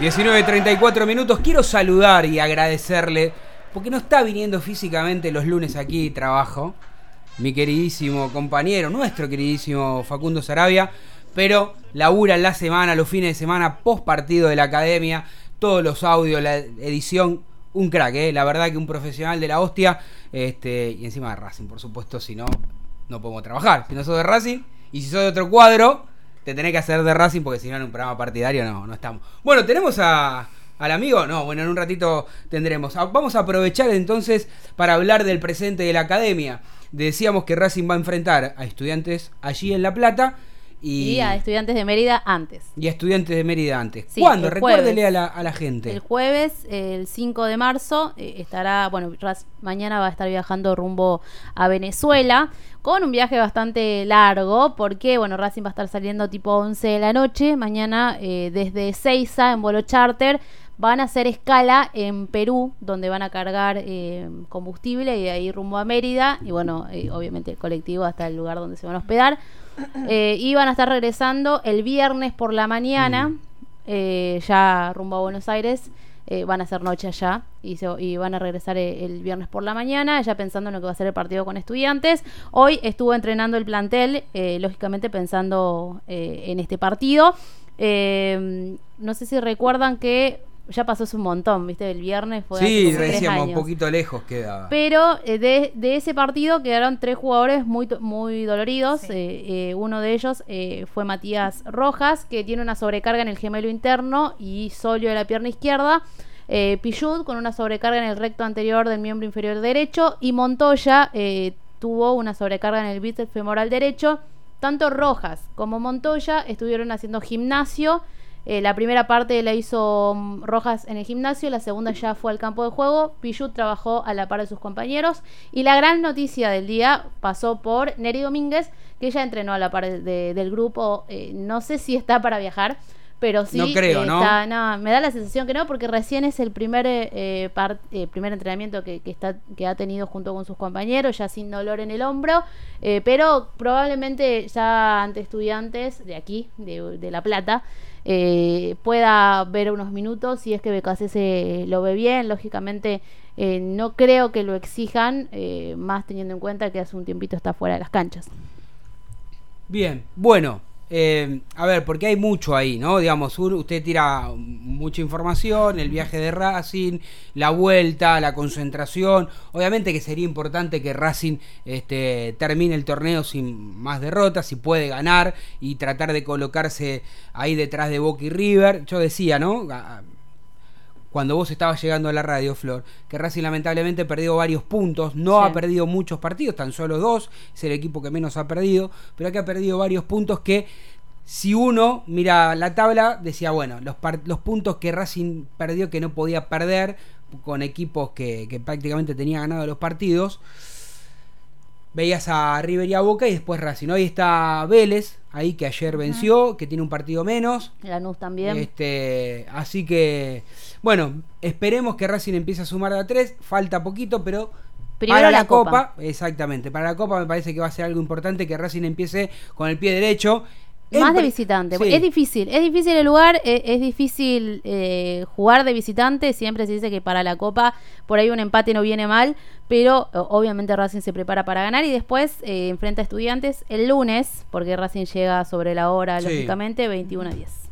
19.34 minutos. Quiero saludar y agradecerle, porque no está viniendo físicamente los lunes aquí trabajo, mi queridísimo compañero, nuestro queridísimo Facundo Sarabia, pero labura la semana, los fines de semana, post partido de la academia, todos los audios, la edición, un crack, ¿eh? la verdad que un profesional de la hostia, este, y encima de Racing, por supuesto, si no, no podemos trabajar. Si no sos de Racing, y si sos de otro cuadro, te tenés que hacer de Racing porque si no en un programa partidario no, no estamos. Bueno, tenemos a, al amigo, no, bueno, en un ratito tendremos. Vamos a aprovechar entonces para hablar del presente de la academia. Decíamos que Racing va a enfrentar a estudiantes allí en La Plata. Y, a estudiantes de Mérida antes. Y a estudiantes de Mérida antes. ¿Cuándo? Recuérdele a la, a la, gente. El jueves, el 5 de marzo, eh, estará, bueno, mañana va a estar viajando rumbo a Venezuela con un viaje bastante largo, porque, bueno, Racing va a estar saliendo tipo 11 de la noche, mañana eh, desde Seiza en vuelo charter, van a hacer escala en Perú, donde van a cargar eh, combustible y de ahí rumbo a Mérida, y bueno, eh, obviamente el colectivo hasta el lugar donde se van a hospedar, y van a estar regresando el viernes por la mañana, mm. ya rumbo a Buenos Aires, eh, van a hacer noche allá y, y van a regresar eh, el, viernes por la mañana, ya pensando en lo que va a ser el partido con estudiantes. Hoy estuvo entrenando el plantel, eh, lógicamente pensando en este partido. no sé si recuerdan que ya pasó hace un montón, ¿viste? El viernes fue. Sí, hace decíamos, un poquito lejos quedaba. Pero eh, de, de, ese partido quedaron tres jugadores muy, muy doloridos. Eh, eh, uno de ellos fue Matías Rojas, que tiene una sobrecarga en el gemelo interno y solio de la pierna izquierda. Eh, con una sobrecarga en el recto anterior del miembro inferior derecho. Y Montoya tuvo una sobrecarga en el bíceps femoral derecho. Tanto Rojas como Montoya estuvieron haciendo gimnasio eh, la primera parte la hizo mm, Rojas en el gimnasio, la segunda ya fue al campo de juego. Pichut trabajó a la par de sus compañeros. Y la gran noticia del día pasó por Neri Domínguez, que ya entrenó a la par del grupo. Eh, no sé si está para viajar, pero sí. No creo, eh, ¿no? Me da la sensación que no, porque recién es el primer, primer entrenamiento que, está, que ha tenido junto con sus compañeros, ya sin dolor en el hombro. pero probablemente ya ante estudiantes de aquí, de, de La Plata, eh, pueda ver unos minutos si es que se lo ve bien. Lógicamente, eh, no creo que lo exijan, eh, más teniendo en cuenta que hace un tiempito está fuera de las canchas. Bien, bueno, eh, a ver, porque hay mucho ahí, ¿no? Digamos, usted tira mucha información, el viaje de Racing, la vuelta, la concentración. Obviamente que sería importante que Racing este, termine el torneo sin más derrotas, si puede ganar y tratar de colocarse ahí detrás de Boca y River. Yo decía, ¿no? Cuando vos estabas llegando a la radio, Flor, que Racing lamentablemente perdió varios puntos, no ha perdido muchos partidos, tan solo dos, es el equipo que menos ha perdido, pero que ha perdido varios puntos que si uno mira la tabla, decía, bueno, los, los puntos que Racing perdió que no podía perder con equipos que, que prácticamente tenía ganado los partidos, veías a River y a Boca y después Racing. Hoy está Vélez, ahí que ayer venció, que tiene un partido menos. Lanús también. Este, así que, bueno, esperemos que Racing empiece a sumar de a tres. Falta poquito, pero para la, Copa, exactamente. Para la Copa me parece que va a ser algo importante que Racing empiece con el pie derecho. Más de visitante. Es difícil, es difícil el lugar, e, es, difícil eh, jugar de visitante. Siempre se dice que para la Copa por ahí un empate no viene mal, pero obviamente Racing se prepara para ganar y después eh, enfrenta a Estudiantes el lunes, porque Racing llega sobre la hora, lógicamente, 21 a 10.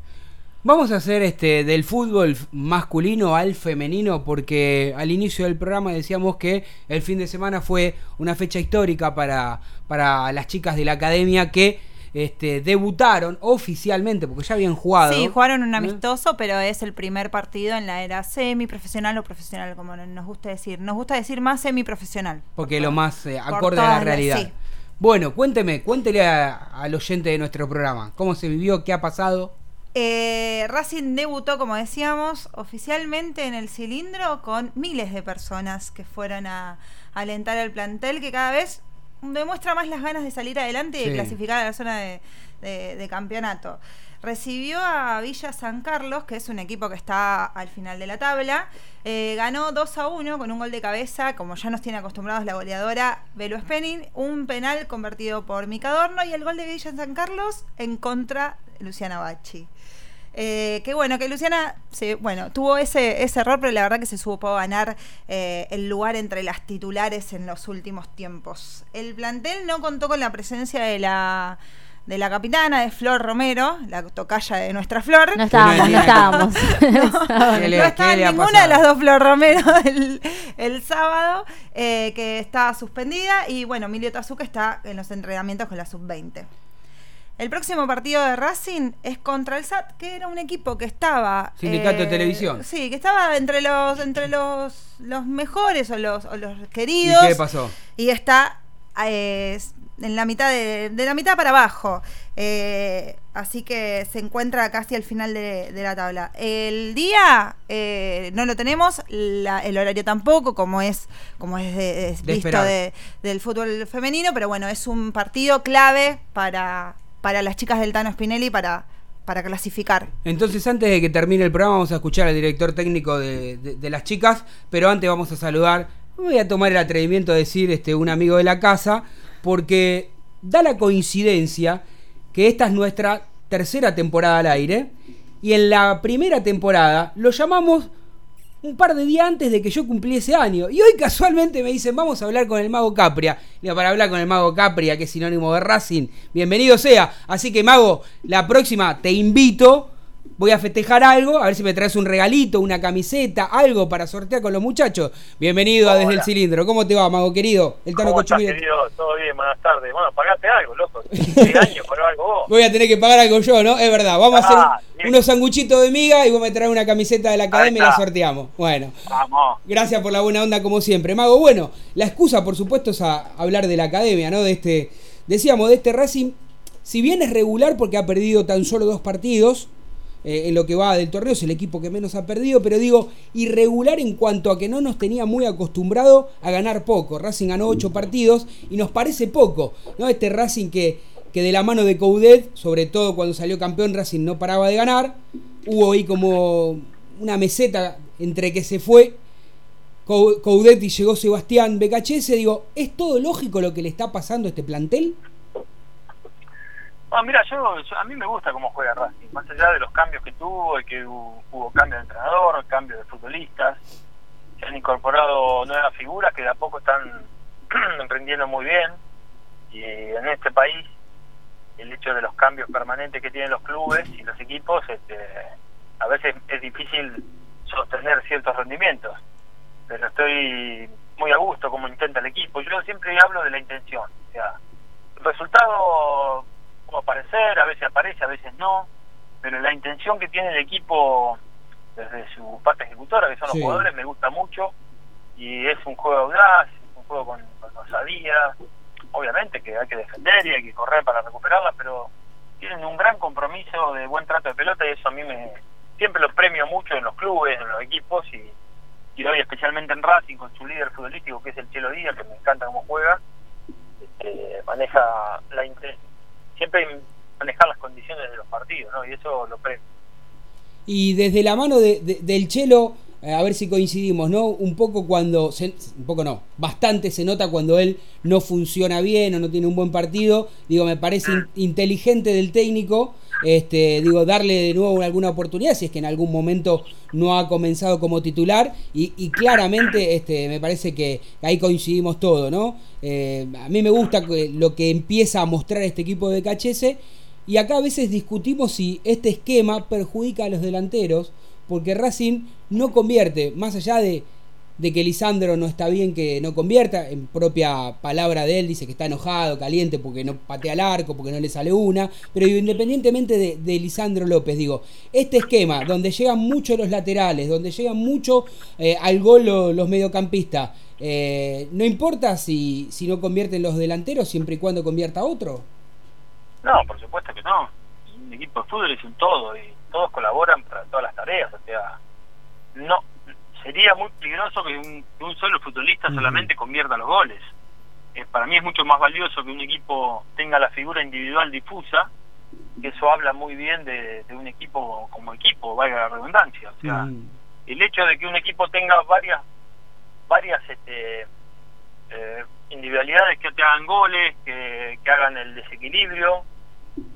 Vamos a hacer este del fútbol masculino al femenino porque al inicio del programa decíamos que el fin de semana fue una fecha histórica para, para las chicas de la academia que este, debutaron oficialmente, porque ya habían jugado. Sí, jugaron un amistoso, pero es el primer partido en la era semiprofesional o profesional, como nos gusta decir. Nos gusta decir más semiprofesional. Porque lo más eh, acorde a la realidad. Bueno, cuénteme, cuéntele al oyente de nuestro programa, ¿cómo se vivió? ¿Qué ha pasado? Eh, Racing debutó, como decíamos, oficialmente en el cilindro con miles de personas que fueron a alentar al plantel, que cada vez demuestra más las ganas de salir adelante y de clasificar a la zona de, campeonato. Recibió a Villa San Carlos, que es un equipo que está al final de la tabla. Eh, ganó 2 a 1 con un gol de cabeza, como ya nos tiene acostumbrados la goleadora Velo Spenning. Un penal convertido por Micadorno y el gol de Villa San Carlos en contra de Luciana Bacci. Eh, que bueno, que Luciana se, bueno, tuvo ese, ese error, pero la verdad que se supo ganar eh, el lugar entre las titulares en los últimos tiempos. El plantel no contó con la presencia de la de la capitana, de Flor Romero, la tocaya de nuestra Flor. No estábamos, no estábamos. no, estaba ninguna de las dos Flor Romero el, sábado, eh, que está suspendida, y bueno, Emilio Tazuca está en los entrenamientos con la sub-20. El próximo partido de Racing es contra el SAT, que era un equipo que estaba. Sindicato de eh, Televisión. Sí, que estaba entre los, entre los, los mejores o los, los queridos. ¿Y qué pasó? Y está eh, en la mitad de, de, la mitad para abajo. Eh, así que se encuentra casi al final de, la tabla. El día no lo tenemos, el horario tampoco, como es, como es, visto del fútbol femenino, pero bueno, es un partido clave para para las chicas del Tano Spinelli para, para clasificar. Entonces, antes de que termine el programa, vamos a escuchar al director técnico de, las chicas, pero antes vamos a saludar, voy a tomar el atrevimiento de decir este, un amigo de la casa, porque da la coincidencia que esta es nuestra tercera temporada al aire, y en la primera temporada lo llamamos un par de días antes de que yo cumplí ese año. Y hoy casualmente me dicen, vamos a hablar con el mago Capria. Digo, para hablar con el mago Capria, que es sinónimo de Racing, bienvenido sea. Así que, mago, la próxima te invito voy a festejar algo, a ver si me traes un regalito, una camiseta, algo para sortear con los muchachos. Bienvenido a Desde el Cilindro. ¿Cómo te va, mago querido? El Tano ¿Cómo estás, querido? Todo bien, buenas tardes. Bueno, pagaste algo, loco. años por algo vos. Voy a tener que pagar algo yo, ¿no? Es verdad. Vamos a hacer ah, unos sanguchitos de miga y vos me traes una camiseta de la academia y la sorteamos. Bueno. Vamos. Gracias por la buena onda como siempre. Mago, bueno, la excusa por supuesto es a hablar de la academia, ¿no? De este, decíamos, de este Racing, si bien es regular porque ha perdido tan solo dos partidos, eh, en lo que va del torneo, es el equipo que menos ha perdido, pero digo, irregular en cuanto a que no nos tenía muy acostumbrado a ganar poco. Racing ganó ocho partidos y nos parece poco, ¿no? Este Racing que, que de la mano de Coudet, sobre todo cuando salió campeón, Racing no paraba de ganar. Hubo ahí como una meseta entre que se fue Coudet y llegó Sebastián Becachese. Digo, ¿es todo lógico lo que le está pasando a este plantel? Ah, mira, yo, a mí me gusta cómo juega Racing, más allá de los cambios que tuvo, y que hubo, hubo cambio de entrenador, cambio de futbolistas, se han incorporado nuevas figuras que de a poco están emprendiendo muy bien, y en este país el hecho de los cambios permanentes que tienen los clubes y los equipos, este, a veces es difícil sostener ciertos rendimientos, pero estoy muy a gusto como intenta el equipo. Yo siempre hablo de la intención, o sea, el resultado aparecer, a veces aparece, a veces no, pero la intención que tiene el equipo desde su parte ejecutora, que son los jugadores, me gusta mucho y es un juego audaz, es un juego con, con osadía, obviamente que hay que defender y hay que correr para recuperarla, pero tienen un gran compromiso de buen trato de pelota y eso a mí me siempre lo premio mucho en los clubes, en los equipos y, y hoy especialmente en Racing con su líder futbolístico que es el Chelo Díaz, que me encanta cómo juega, este, maneja la intención siempre manejar las condiciones de los partidos, ¿no? Y eso lo pre. Y desde la mano de, del Chelo, eh, a ver si coincidimos, ¿no? Un poco cuando, un poco no, bastante se nota cuando él no funciona bien o no tiene un buen partido. Digo, me parece mm. inteligente del técnico este, digo, darle de nuevo alguna oportunidad si es que en algún momento no ha comenzado como titular y, claramente este, me parece que ahí coincidimos todo, ¿no? Eh, a mí me gusta lo que empieza a mostrar este equipo de Cachese y acá a veces discutimos si este esquema perjudica a los delanteros porque Racing no convierte, más allá de de que Lisandro no está bien que no convierta, en propia palabra de él dice que está enojado, caliente porque no patea al arco, porque no le sale una, pero independientemente de, Lisandro López, digo, este esquema donde llegan mucho los laterales, donde llegan mucho eh, al gol los, mediocampistas, eh, ¿no importa si, si no convierten los delanteros siempre y cuando convierta otro? No, por supuesto que no. Un equipo de fútbol es un todo y todos colaboran para todas las tareas, o sea, no sería muy peligroso que un, solo futbolista solamente convierta los goles. Eh, para mí es mucho más valioso que un equipo tenga la figura individual difusa, que eso habla muy bien de, un equipo como equipo, valga la redundancia. O sea, el hecho de que un equipo tenga varias varias este, eh, individualidades que te hagan goles, que, que hagan el desequilibrio,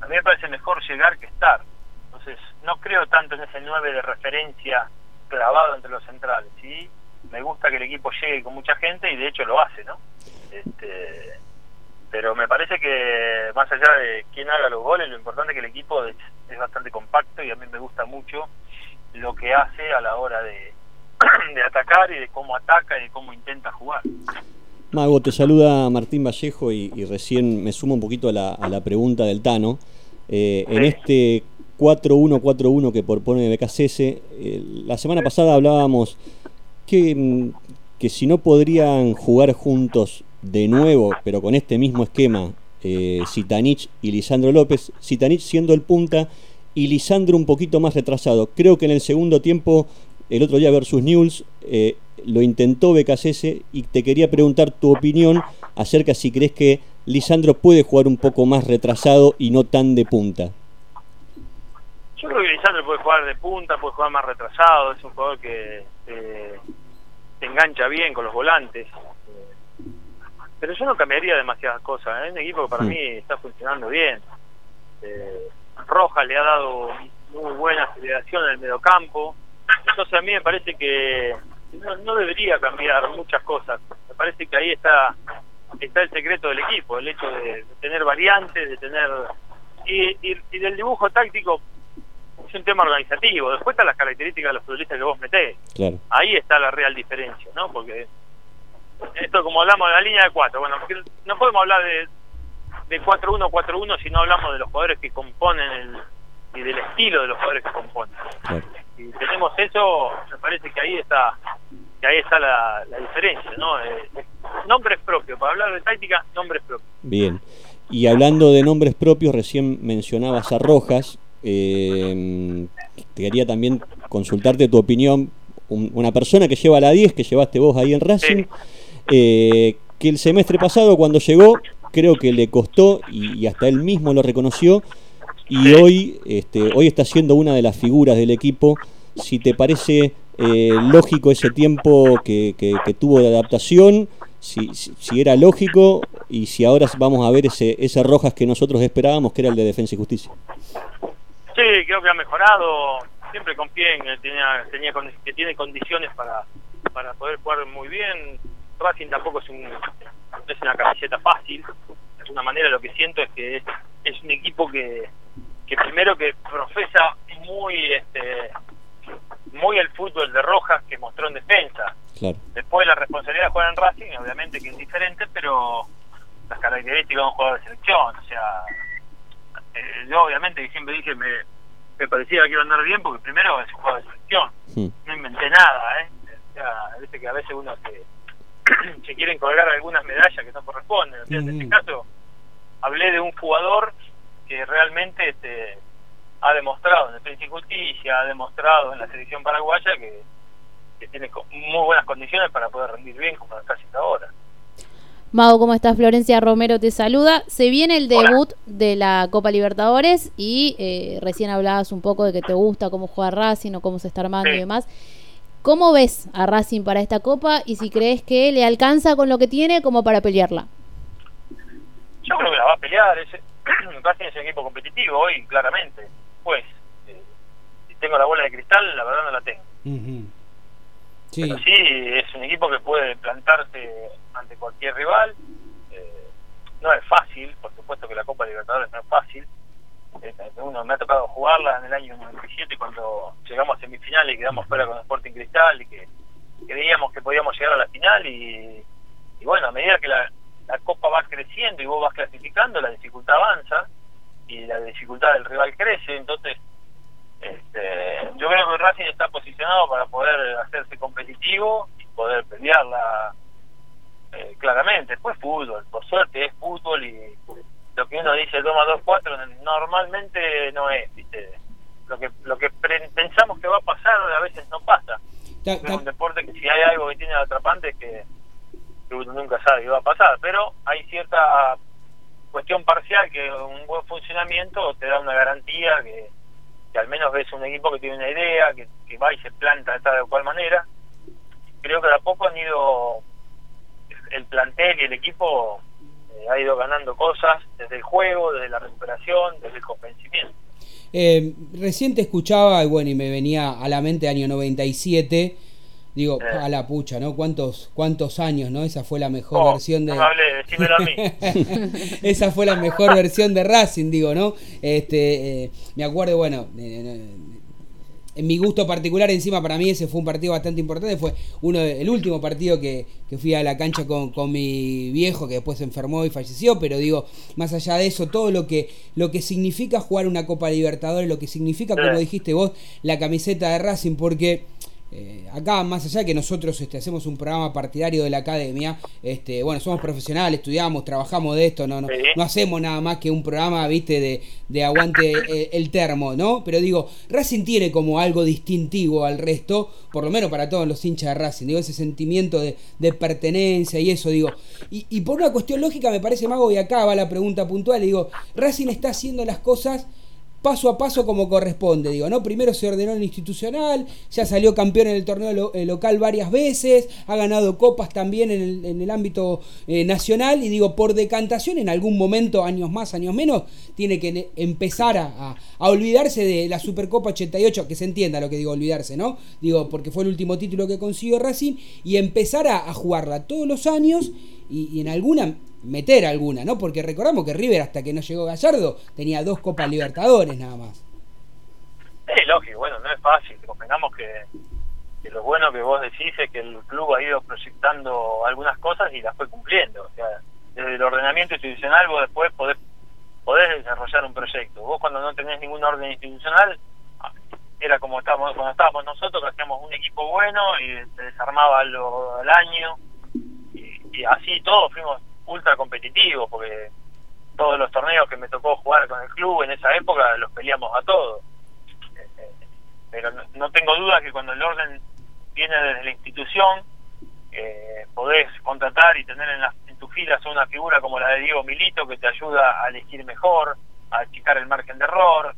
a mí me parece mejor llegar que estar. Entonces, no creo tanto en ese 9 de referencia clavado entre los centrales. ¿sí? Me gusta que el equipo llegue con mucha gente y de hecho lo hace, ¿no? Este, pero me parece que más allá de quién haga los goles, lo importante es que el equipo es, bastante compacto y a mí me gusta mucho lo que hace a la hora de, de atacar y de cómo ataca y de cómo intenta jugar. Mago, te saluda Martín Vallejo y, recién me sumo un poquito a la, a la pregunta del Tano. Eh, En este 4-1-4-1 que propone BKCS. Eh, la semana pasada hablábamos que, mm, que, si no podrían jugar juntos de nuevo, pero con este mismo esquema, eh, Zitanich y Lisandro López, Zitanich siendo el punta y Lisandro un poquito más retrasado. Creo que en el segundo tiempo, el otro día versus News, eh, lo intentó BKCS y te quería preguntar tu opinión acerca si crees que Lisandro puede jugar un poco más retrasado y no tan de punta. Yo creo que Lisandro puede jugar de punta, puede jugar más retrasado, es un jugador que eh, se engancha bien con los volantes. pero yo no cambiaría demasiadas cosas. ¿eh? Es un equipo que para mm. mí está funcionando bien. Eh, Roja le ha dado muy buena aceleración en el mediocampo. Entonces a mí me parece que no, debería cambiar muchas cosas. Me parece que ahí está está el secreto del equipo, el hecho de, tener variantes, de tener... y del dibujo táctico un tema organizativo. Después están las características de los futbolistas que vos metés. Claro. Ahí está la real diferencia, ¿no? Porque esto como hablamos de la línea de cuatro, bueno, no podemos hablar de, de 4-1, 4-1 si no hablamos de los jugadores que componen el, y del estilo de los jugadores que componen. Si tenemos eso, me parece que ahí está que ahí está la, diferencia, ¿no? Eh, nombres propios, para hablar de táctica, nombres propios. Bien. Y hablando de nombres propios, recién mencionabas a Rojas. Eh, te quería también consultarte tu opinión. una persona que lleva la 10, que llevaste vos ahí en Racing, eh, que el semestre pasado cuando llegó creo que le costó y, hasta él mismo lo reconoció y hoy, este, hoy está siendo una de las figuras del equipo. Si te parece eh, lógico ese tiempo que, que, tuvo de adaptación, si, si, era lógico y si ahora vamos a ver ese, ese Rojas que nosotros esperábamos, que era el de Defensa y Justicia. Sí, creo que ha mejorado. Siempre confié en que, tenía, tenía, que tiene condiciones para, para poder jugar muy bien Racing tampoco es, un, es una camiseta fácil. De alguna manera lo que siento es que es, un equipo que, que primero que profesa muy este muy el fútbol de Rojas que mostró en defensa. Después la responsabilidad de jugar en Racing, obviamente que es diferente, pero las características de un jugador de selección. O sea, eh, yo obviamente siempre dije me, me parecía que iba a andar bien porque primero es un jugador de selección. No inventé nada, ¿eh? O sea, que a veces uno se se quieren colgar algunas medallas que no corresponden. en este caso, hablé de un jugador que realmente este, ha demostrado en el y Justicia, ha demostrado en la selección paraguaya que, tiene muy buenas condiciones para poder rendir bien como lo está haciendo ahora. Mago, ¿cómo estás? Florencia Romero te saluda. Se viene el debut de la Copa Libertadores y eh, recién hablabas un poco de que te gusta cómo juega Racing o cómo se está armando y demás. ¿Cómo ves a Racing para esta copa y si crees que le alcanza con lo que tiene como para pelearla? Yo creo que la va a pelear. Racing es un equipo competitivo hoy, claramente. Pues, eh, si tengo la bola de cristal, la verdad no la tengo. sí. Pero sí, es un equipo que puede plantarse ante cualquier rival. Eh, no es fácil, por supuesto que la Copa Libertadores no es fácil uno me ha tocado jugarla en el año 97 cuando llegamos a semifinales y quedamos fuera con Sporting Cristal y que creíamos que podíamos llegar a la final y, bueno, a medida que la, copa va creciendo y vos vas clasificando, la dificultad avanza y la dificultad del rival crece, entonces este, yo creo que Racing está posicionado para poder hacerse competitivo y poder pelearla eh, claramente. Después fútbol, por suerte es fútbol y lo que uno dice 2 más 2, 4, normalmente no es, ¿viste? Lo que, lo que pensamos que va a pasar a veces no pasa. Es un deporte que si hay algo que tiene atrapante es que, uno nunca sabe qué va a pasar, pero hay cierta cuestión parcial que un buen funcionamiento te da una garantía que, que al menos ves un equipo que tiene una idea, que, que va y se planta de tal o cual manera. Creo que de a poco han ido el plantel y el equipo eh, ha ido ganando cosas desde el juego, desde la recuperación, desde el convencimiento. Eh, recién te escuchaba y bueno, y me venía a la mente año 97. Digo, eh. a la pucha, ¿no? ¿Cuántos, cuántos años, ¿no? Esa fue la mejor oh, versión de. No hablé, decímelo a mí. Esa fue la mejor versión de Racing, digo, ¿no? Este, eh, me acuerdo, bueno, en mi gusto particular, encima para mí ese fue un partido bastante importante, fue uno el último partido que, fui a la cancha con, mi viejo, que después se enfermó y falleció, pero digo, más allá de eso, todo lo que, lo que significa jugar una Copa Libertadores, lo que significa, como dijiste vos, la camiseta de Racing, porque eh, acá, más allá de que nosotros este, hacemos un programa partidario de la academia, este, bueno, somos profesionales, estudiamos, trabajamos de esto, no, no, no hacemos nada más que un programa, viste, de, de aguante eh, el, termo, ¿no? Pero digo, Racing tiene como algo distintivo al resto, por lo menos para todos los hinchas de Racing, digo, ese sentimiento de, pertenencia y eso, digo. Y, y por una cuestión lógica me parece, Mago, y acá va la pregunta puntual, digo, Racing está haciendo las cosas paso a paso como corresponde, digo, ¿no? Primero se ordenó el institucional, ya salió campeón en el torneo eh, local varias veces, ha ganado copas también en el, ámbito eh, nacional y digo, por decantación en algún momento, años más, años menos, tiene que empezar a, olvidarse de la Supercopa 88, que se entienda lo que digo, olvidarse, ¿no? Digo, porque fue el último título que consiguió Racing y empezar a, jugarla todos los años y en alguna meter alguna, ¿no? Porque recordamos que River hasta que no llegó Gallardo tenía dos Copas Libertadores nada más. Sí, lógico, bueno, no es fácil. Convengamos que, que lo bueno que vos decís es que el club ha ido proyectando algunas cosas y las fue cumpliendo. O sea, desde el ordenamiento institucional vos después podés, podés desarrollar un proyecto. Vos cuando no tenés ningún orden institucional, ah, era como estábamos, cuando estábamos nosotros, que hacíamos un equipo bueno y se desarmaba lo, al año. Y, y así todos fuimos ultra competitivos, porque todos los torneos que me tocó jugar con el club en esa época los peleamos a todos. Eh, pero no, tengo duda que cuando el orden viene desde la institución, eh, podés contratar y tener en, la, en tus filas una figura como la de Diego Milito que te ayuda a elegir mejor, a achicar el margen de error,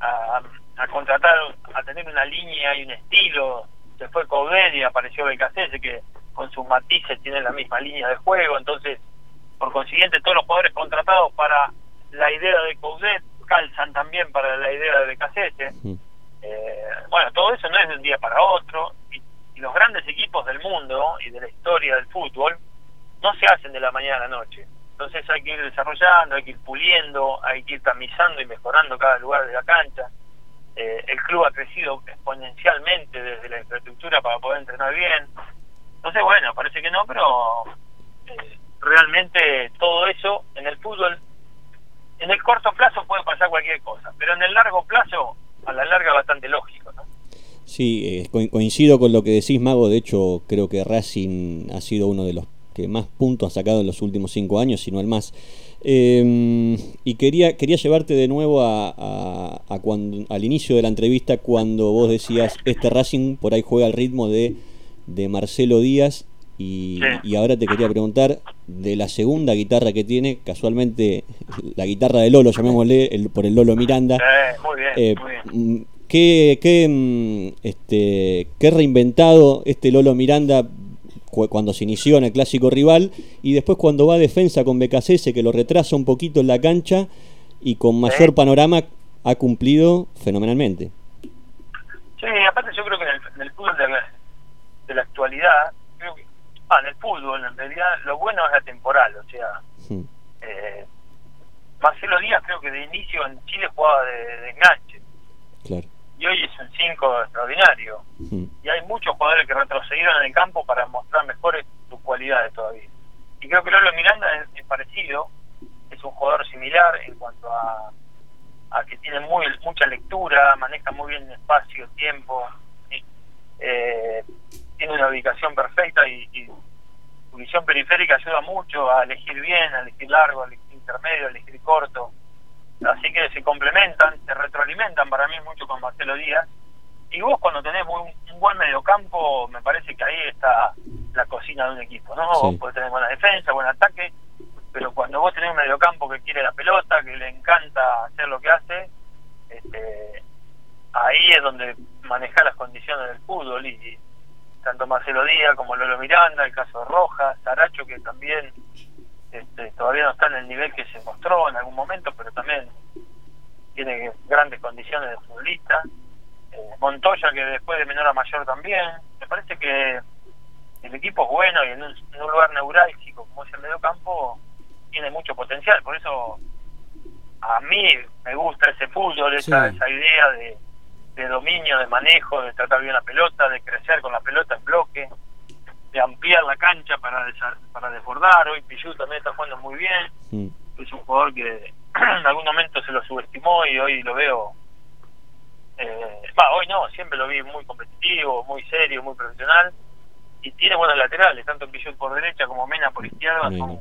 a, a contratar, a tener una línea y un estilo. Se fue Coudet y apareció Becasese que con sus matices tiene la misma línea de juego, entonces por consiguiente todos los jugadores contratados para la idea de Coudet calzan también para la idea de Becasese. Eh, bueno, todo eso no es de un día para otro y, y, los grandes equipos del mundo y de la historia del fútbol no se hacen de la mañana a la noche. Entonces hay que ir desarrollando, hay que ir puliendo, hay que ir tamizando y mejorando cada lugar de la cancha. Eh, el club ha crecido exponencialmente desde la infraestructura para poder entrenar bien. Entonces, bueno, parece que no, pero eh, realmente todo eso en el fútbol, en el corto plazo puede pasar cualquier cosa, pero en el largo plazo, a la larga, bastante lógico. ¿no? Sí, eh, coincido con lo que decís, Mago. De hecho, creo que Racing ha sido uno de los que más puntos ha sacado en los últimos cinco años, si no el más. Eh, y quería, quería llevarte de nuevo a cuando, al inicio de la entrevista cuando vos decías, este Racing por ahí juega al ritmo de, de Marcelo Díaz y, sí. y, ahora te quería preguntar de la segunda guitarra que tiene, casualmente la guitarra de Lolo, llamémosle el, por el Lolo Miranda. Eh, muy bien, eh, muy bien. ¿qué, qué, este, ¿Qué reinventado este Lolo Miranda cuando se inició en el clásico rival y después cuando va a defensa con BKC que lo retrasa un poquito en la cancha y con mayor panorama ha cumplido fenomenalmente. Sí, aparte yo creo que en el, en el fútbol de la, de la actualidad, ah, en el fútbol en realidad lo bueno es la temporal, o sea, sí. eh, Marcelo Díaz creo que de inicio en Chile jugaba de, de enganche. Claro y hoy es un 5 extraordinario. Mm. Y hay muchos jugadores que retrocedieron en el campo para mostrar mejores sus cualidades todavía. Y creo que Lolo Miranda es, es, parecido, es un jugador similar en cuanto a, a que tiene muy mucha lectura, maneja muy bien espacio, tiempo, y, eh, tiene una ubicación perfecta y, y su visión periférica ayuda mucho a elegir bien, a elegir largo, a elegir intermedio, a elegir corto así que se complementan, se retroalimentan para mí mucho con Marcelo Díaz. Y vos cuando tenés muy, un buen mediocampo, me parece que ahí está la cocina de un equipo, ¿no? Sí. Vos podés tener buena defensa, buen ataque, pero cuando vos tenés un mediocampo que quiere la pelota, que le encanta hacer lo que hace, este, ahí es donde maneja las condiciones del fútbol y tanto Marcelo Díaz como Lolo Miranda, el caso de Rojas, Saracho que también este, todavía no está en el nivel que se mostró en algún momento, pero también tiene grandes condiciones de futbolista. Eh, Montoya, que después de menor a mayor también. Me parece que el equipo es bueno y en un, en un lugar neurálgico como es el medio campo, tiene mucho potencial. Por eso a mí me gusta ese fútbol, esa, esa idea de, de dominio, de manejo, de tratar bien la pelota, de crecer con la pelota en bloque de ampliar la cancha para para desbordar. Hoy Pichu también está jugando muy bien. Es un jugador que en algún momento se lo subestimó y hoy lo veo. Eh, hoy no, siempre lo vi muy competitivo, muy serio, muy profesional. Y tiene buenos laterales, tanto Pichu por derecha como Mena por izquierda. Son,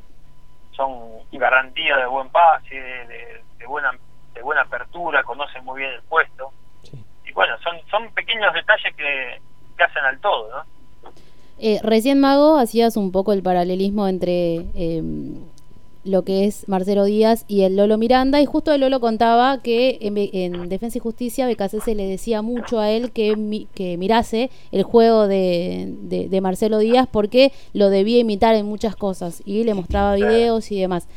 son garantía de buen pase, de, de, buena de buena apertura, conocen muy bien el puesto. Bueno, son, son pequeños detalles que, que hacen al todo, ¿no? Eh, recién, Mago, hacías un poco el paralelismo entre eh, lo que es Marcelo Díaz y el Lolo Miranda, y justo el Lolo contaba que en, en Defensa y Justicia se le decía mucho a él que, mi, que mirase el juego de, de, de, Marcelo Díaz porque lo debía imitar en muchas cosas, y le mostraba videos y demás.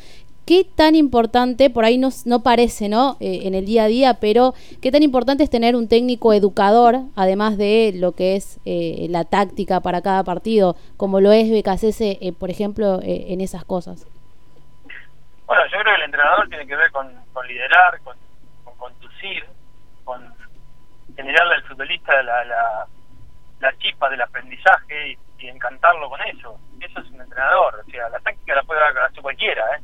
¿Qué tan importante, por ahí no, parece, ¿no? Eh, en el día a día, pero qué tan importante es tener un técnico educador, además de lo que es eh, la táctica para cada partido, como lo es BKCS, eh, por ejemplo, eh, en esas cosas? Bueno, yo creo que el entrenador tiene que ver con, liderar, con, con, conducir, con generarle al futbolista la, la, chispa del aprendizaje y, encantarlo con eso. Eso es un entrenador. O sea, la táctica la puede hacer cualquiera, ¿eh?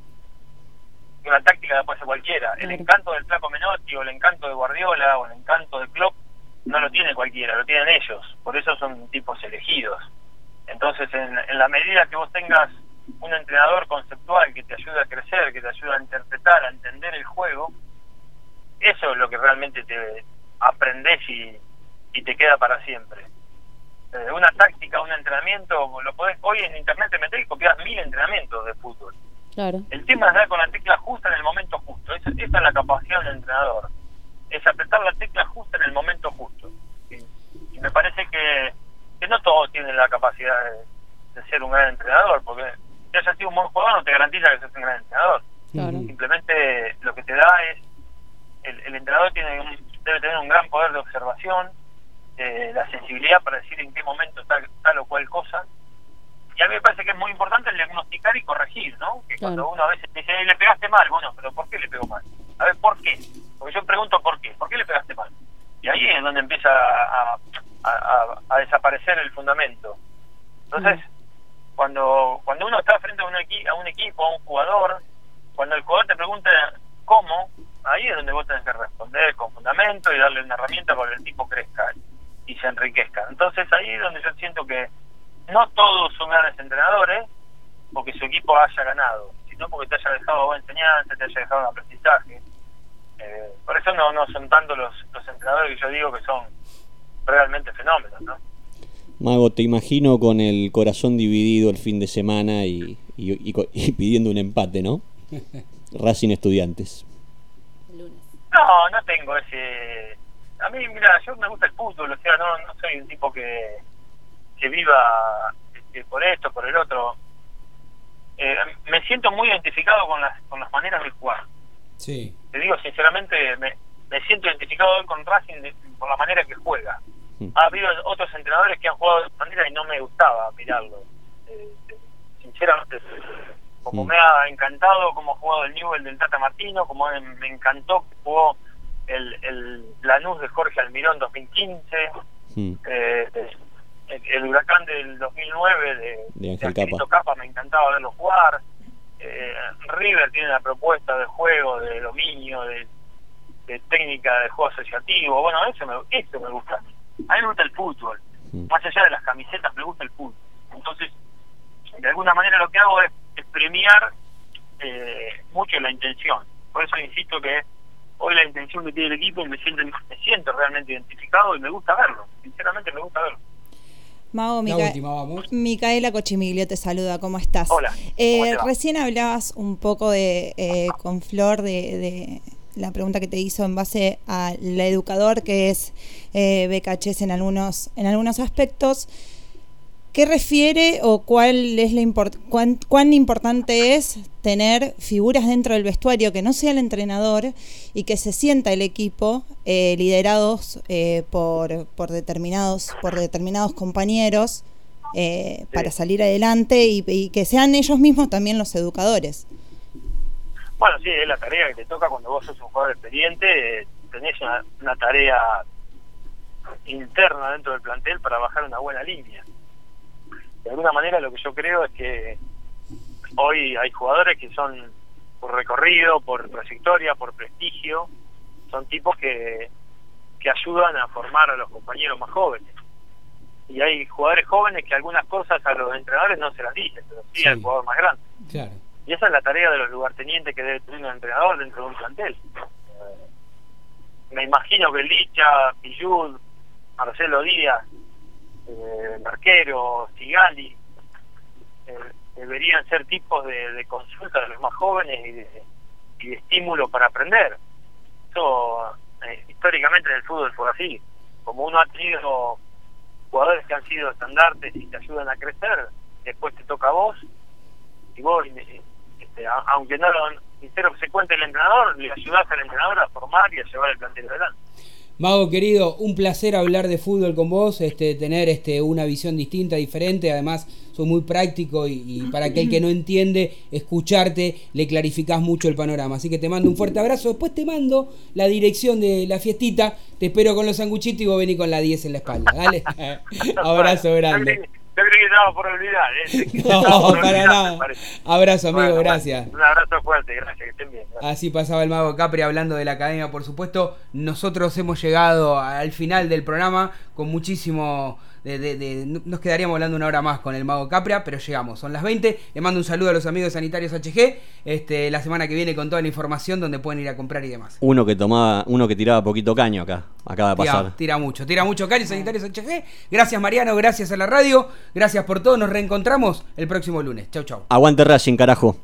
Una táctica la puede hacer cualquiera. El encanto del Flaco Menotti o el encanto de Guardiola o el encanto de Klopp no lo tiene cualquiera, lo tienen ellos. Por eso son tipos elegidos. Entonces, en, en la medida que vos tengas un entrenador conceptual que te ayude a crecer, que te ayude a interpretar, a entender el juego, eso es lo que realmente te aprendes y, y te queda para siempre. Eh, una táctica, un entrenamiento, lo podés, hoy en internet te metés y copias mil entrenamientos de fútbol. Claro. El tema es dar con la tecla justa en el momento justo. Esa, esa es la capacidad del entrenador. Es apretar la tecla justa en el momento justo. Y, y me parece que, que no todos tienen la capacidad de, de ser un gran entrenador, porque que hayas sido un buen jugador no te garantiza que seas un gran entrenador. Claro. Simplemente lo que te da es, el, el entrenador tiene un- debe tener un gran poder de observación, eh, la sensibilidad para decir en qué momento tal, tal o cual cosa. Y a mí me parece que es muy importante el diagnosticar y corregir, ¿no? Que cuando uno a veces dice, "Eh, le pegaste mal, bueno, pero ¿por qué le pegó mal? A ver, ¿por qué? Porque yo pregunto por qué, ¿por qué le pegaste mal? Y ahí es donde empieza a, a, a- a desaparecer el fundamento. Entonces, cuando cuando uno está frente a un, equi- a un equipo, a un jugador, cuando el jugador te pregunta cómo, ahí es donde vos tenés que responder con fundamento y darle una herramienta para que el tipo crezca y se enriquezca. Entonces ahí es donde yo siento que no todos son grandes entrenadores porque su equipo haya ganado, sino porque te haya dejado buena enseñanza, te haya dejado un aprendizaje. Eh, por eso no no son tanto los, los entrenadores que yo digo que son realmente fenómenos, ¿no? Mago, te imagino con el corazón dividido el fin de semana y, y- y pidiendo un empate, ¿no? Racing Estudiantes. No, no tengo ese... A mí, mira, yo me gusta el fútbol, o sea, no, no soy un tipo que, que viva este, por esto, por el otro. Eh, me siento muy identificado con las, con las maneras de jugar. Sí. Te digo sinceramente, me, me siento identificado hoy con Racing de- por la manera que juega. Ha habido otros entrenadores que han jugado de esta manera y no me gustaba mirarlo. Eh, sinceramente, como me ha encantado cómo ha jugado el Newell del Tata Martino, como me encantó que jugó el, el Lanús de Jorge Almirón 2015, Mm. eh, el, el Huracán del 2009 de, De Ángel Angelito Capa. Capa me encantaba verlo jugar. Eh, River tiene una propuesta de juego, de dominio, de, de técnica de juego asociativo. Bueno, eso me, eso me gusta. A mí me gusta el fútbol. Más allá de las camisetas, me gusta el fútbol. Entonces, de alguna manera lo que hago es, es premiar eh, mucho la intención. Por eso insisto que hoy la intención que tiene el equipo me siento, me siento realmente identificado y me gusta verlo. Sinceramente me gusta verlo. Mago, La Mica- última, vamos. Micaela Cochimiglio te saluda, ¿cómo estás? Hola, Eh, ¿cómo te va? recién hablabas un poco de, eh, con Flor de, de la pregunta que te hizo en base al educador que es eh, en algunos, en algunos aspectos. ¿Qué refiere o cuál es la import- cuán, cuán importante es tener figuras dentro del vestuario que no sea el entrenador y que se sienta el equipo eh, liderados eh, por, por determinados por determinados compañeros eh, para salir adelante y, y que sean ellos mismos también los educadores. Bueno, sí, es la tarea que te toca cuando vos sos un jugador experiente. eh, tenés una, una tarea interna dentro del plantel para bajar una buena línea. De alguna manera lo que yo creo es que hoy hay jugadores que son por recorrido, por trayectoria, por prestigio, son tipos que, que ayudan a formar a los compañeros más jóvenes. Y hay jugadores jóvenes que algunas cosas a los entrenadores no se las dicen, pero sí, Sí. al jugador más grande. Claro. Y esa es la tarea de los lugartenientes que debe tener un entrenador dentro de un plantel. Eh, me imagino que Licha, Pillud, Marcelo Díaz, eh, Marquero, Sigali, eh, deberían ser tipos de, consulta de los más jóvenes y de, estímulo para aprender. Eso eh, históricamente en el fútbol fue así. Como uno ha tenido jugadores que han sido estandartes y te ayudan a crecer, después te toca a vos y vos, este, a- aunque no lo sincero que se cuente el entrenador, le ayudás al entrenador a formar y a llevar el plantel adelante. Mago querido, un placer hablar de fútbol con vos, este, tener este, una visión distinta, diferente, además soy muy práctico y, para aquel que no entiende, escucharte, le clarificás mucho el panorama. Así que te mando un fuerte abrazo, después te mando la dirección de la fiestita, te espero con los sanguchitos y vos venís con la 10 en la espalda, ¿vale? abrazo grande. Yo creo que estaba por olvidar. ¿eh? No, para nada. Abrazo, amigo, gracias. un abrazo fuerte, gracias, que estén bien. Así pasaba el mago Capri hablando de la academia, por supuesto. Nosotros hemos llegado al final del programa con muchísimo de, nos quedaríamos hablando una hora más con el mago Capria, pero llegamos, son las 20. Le mando un saludo a los amigos sanitarios HG. Este, la semana que viene con toda la información donde pueden ir a comprar y demás. Uno que tomaba, uno que tiraba poquito caño acá, acaba de pasar. Tira, mucho, tira mucho caño sanitarios HG. Gracias Mariano, gracias a la radio, gracias por todo. Nos reencontramos el próximo lunes. Chau, chau. Aguante Racing, carajo.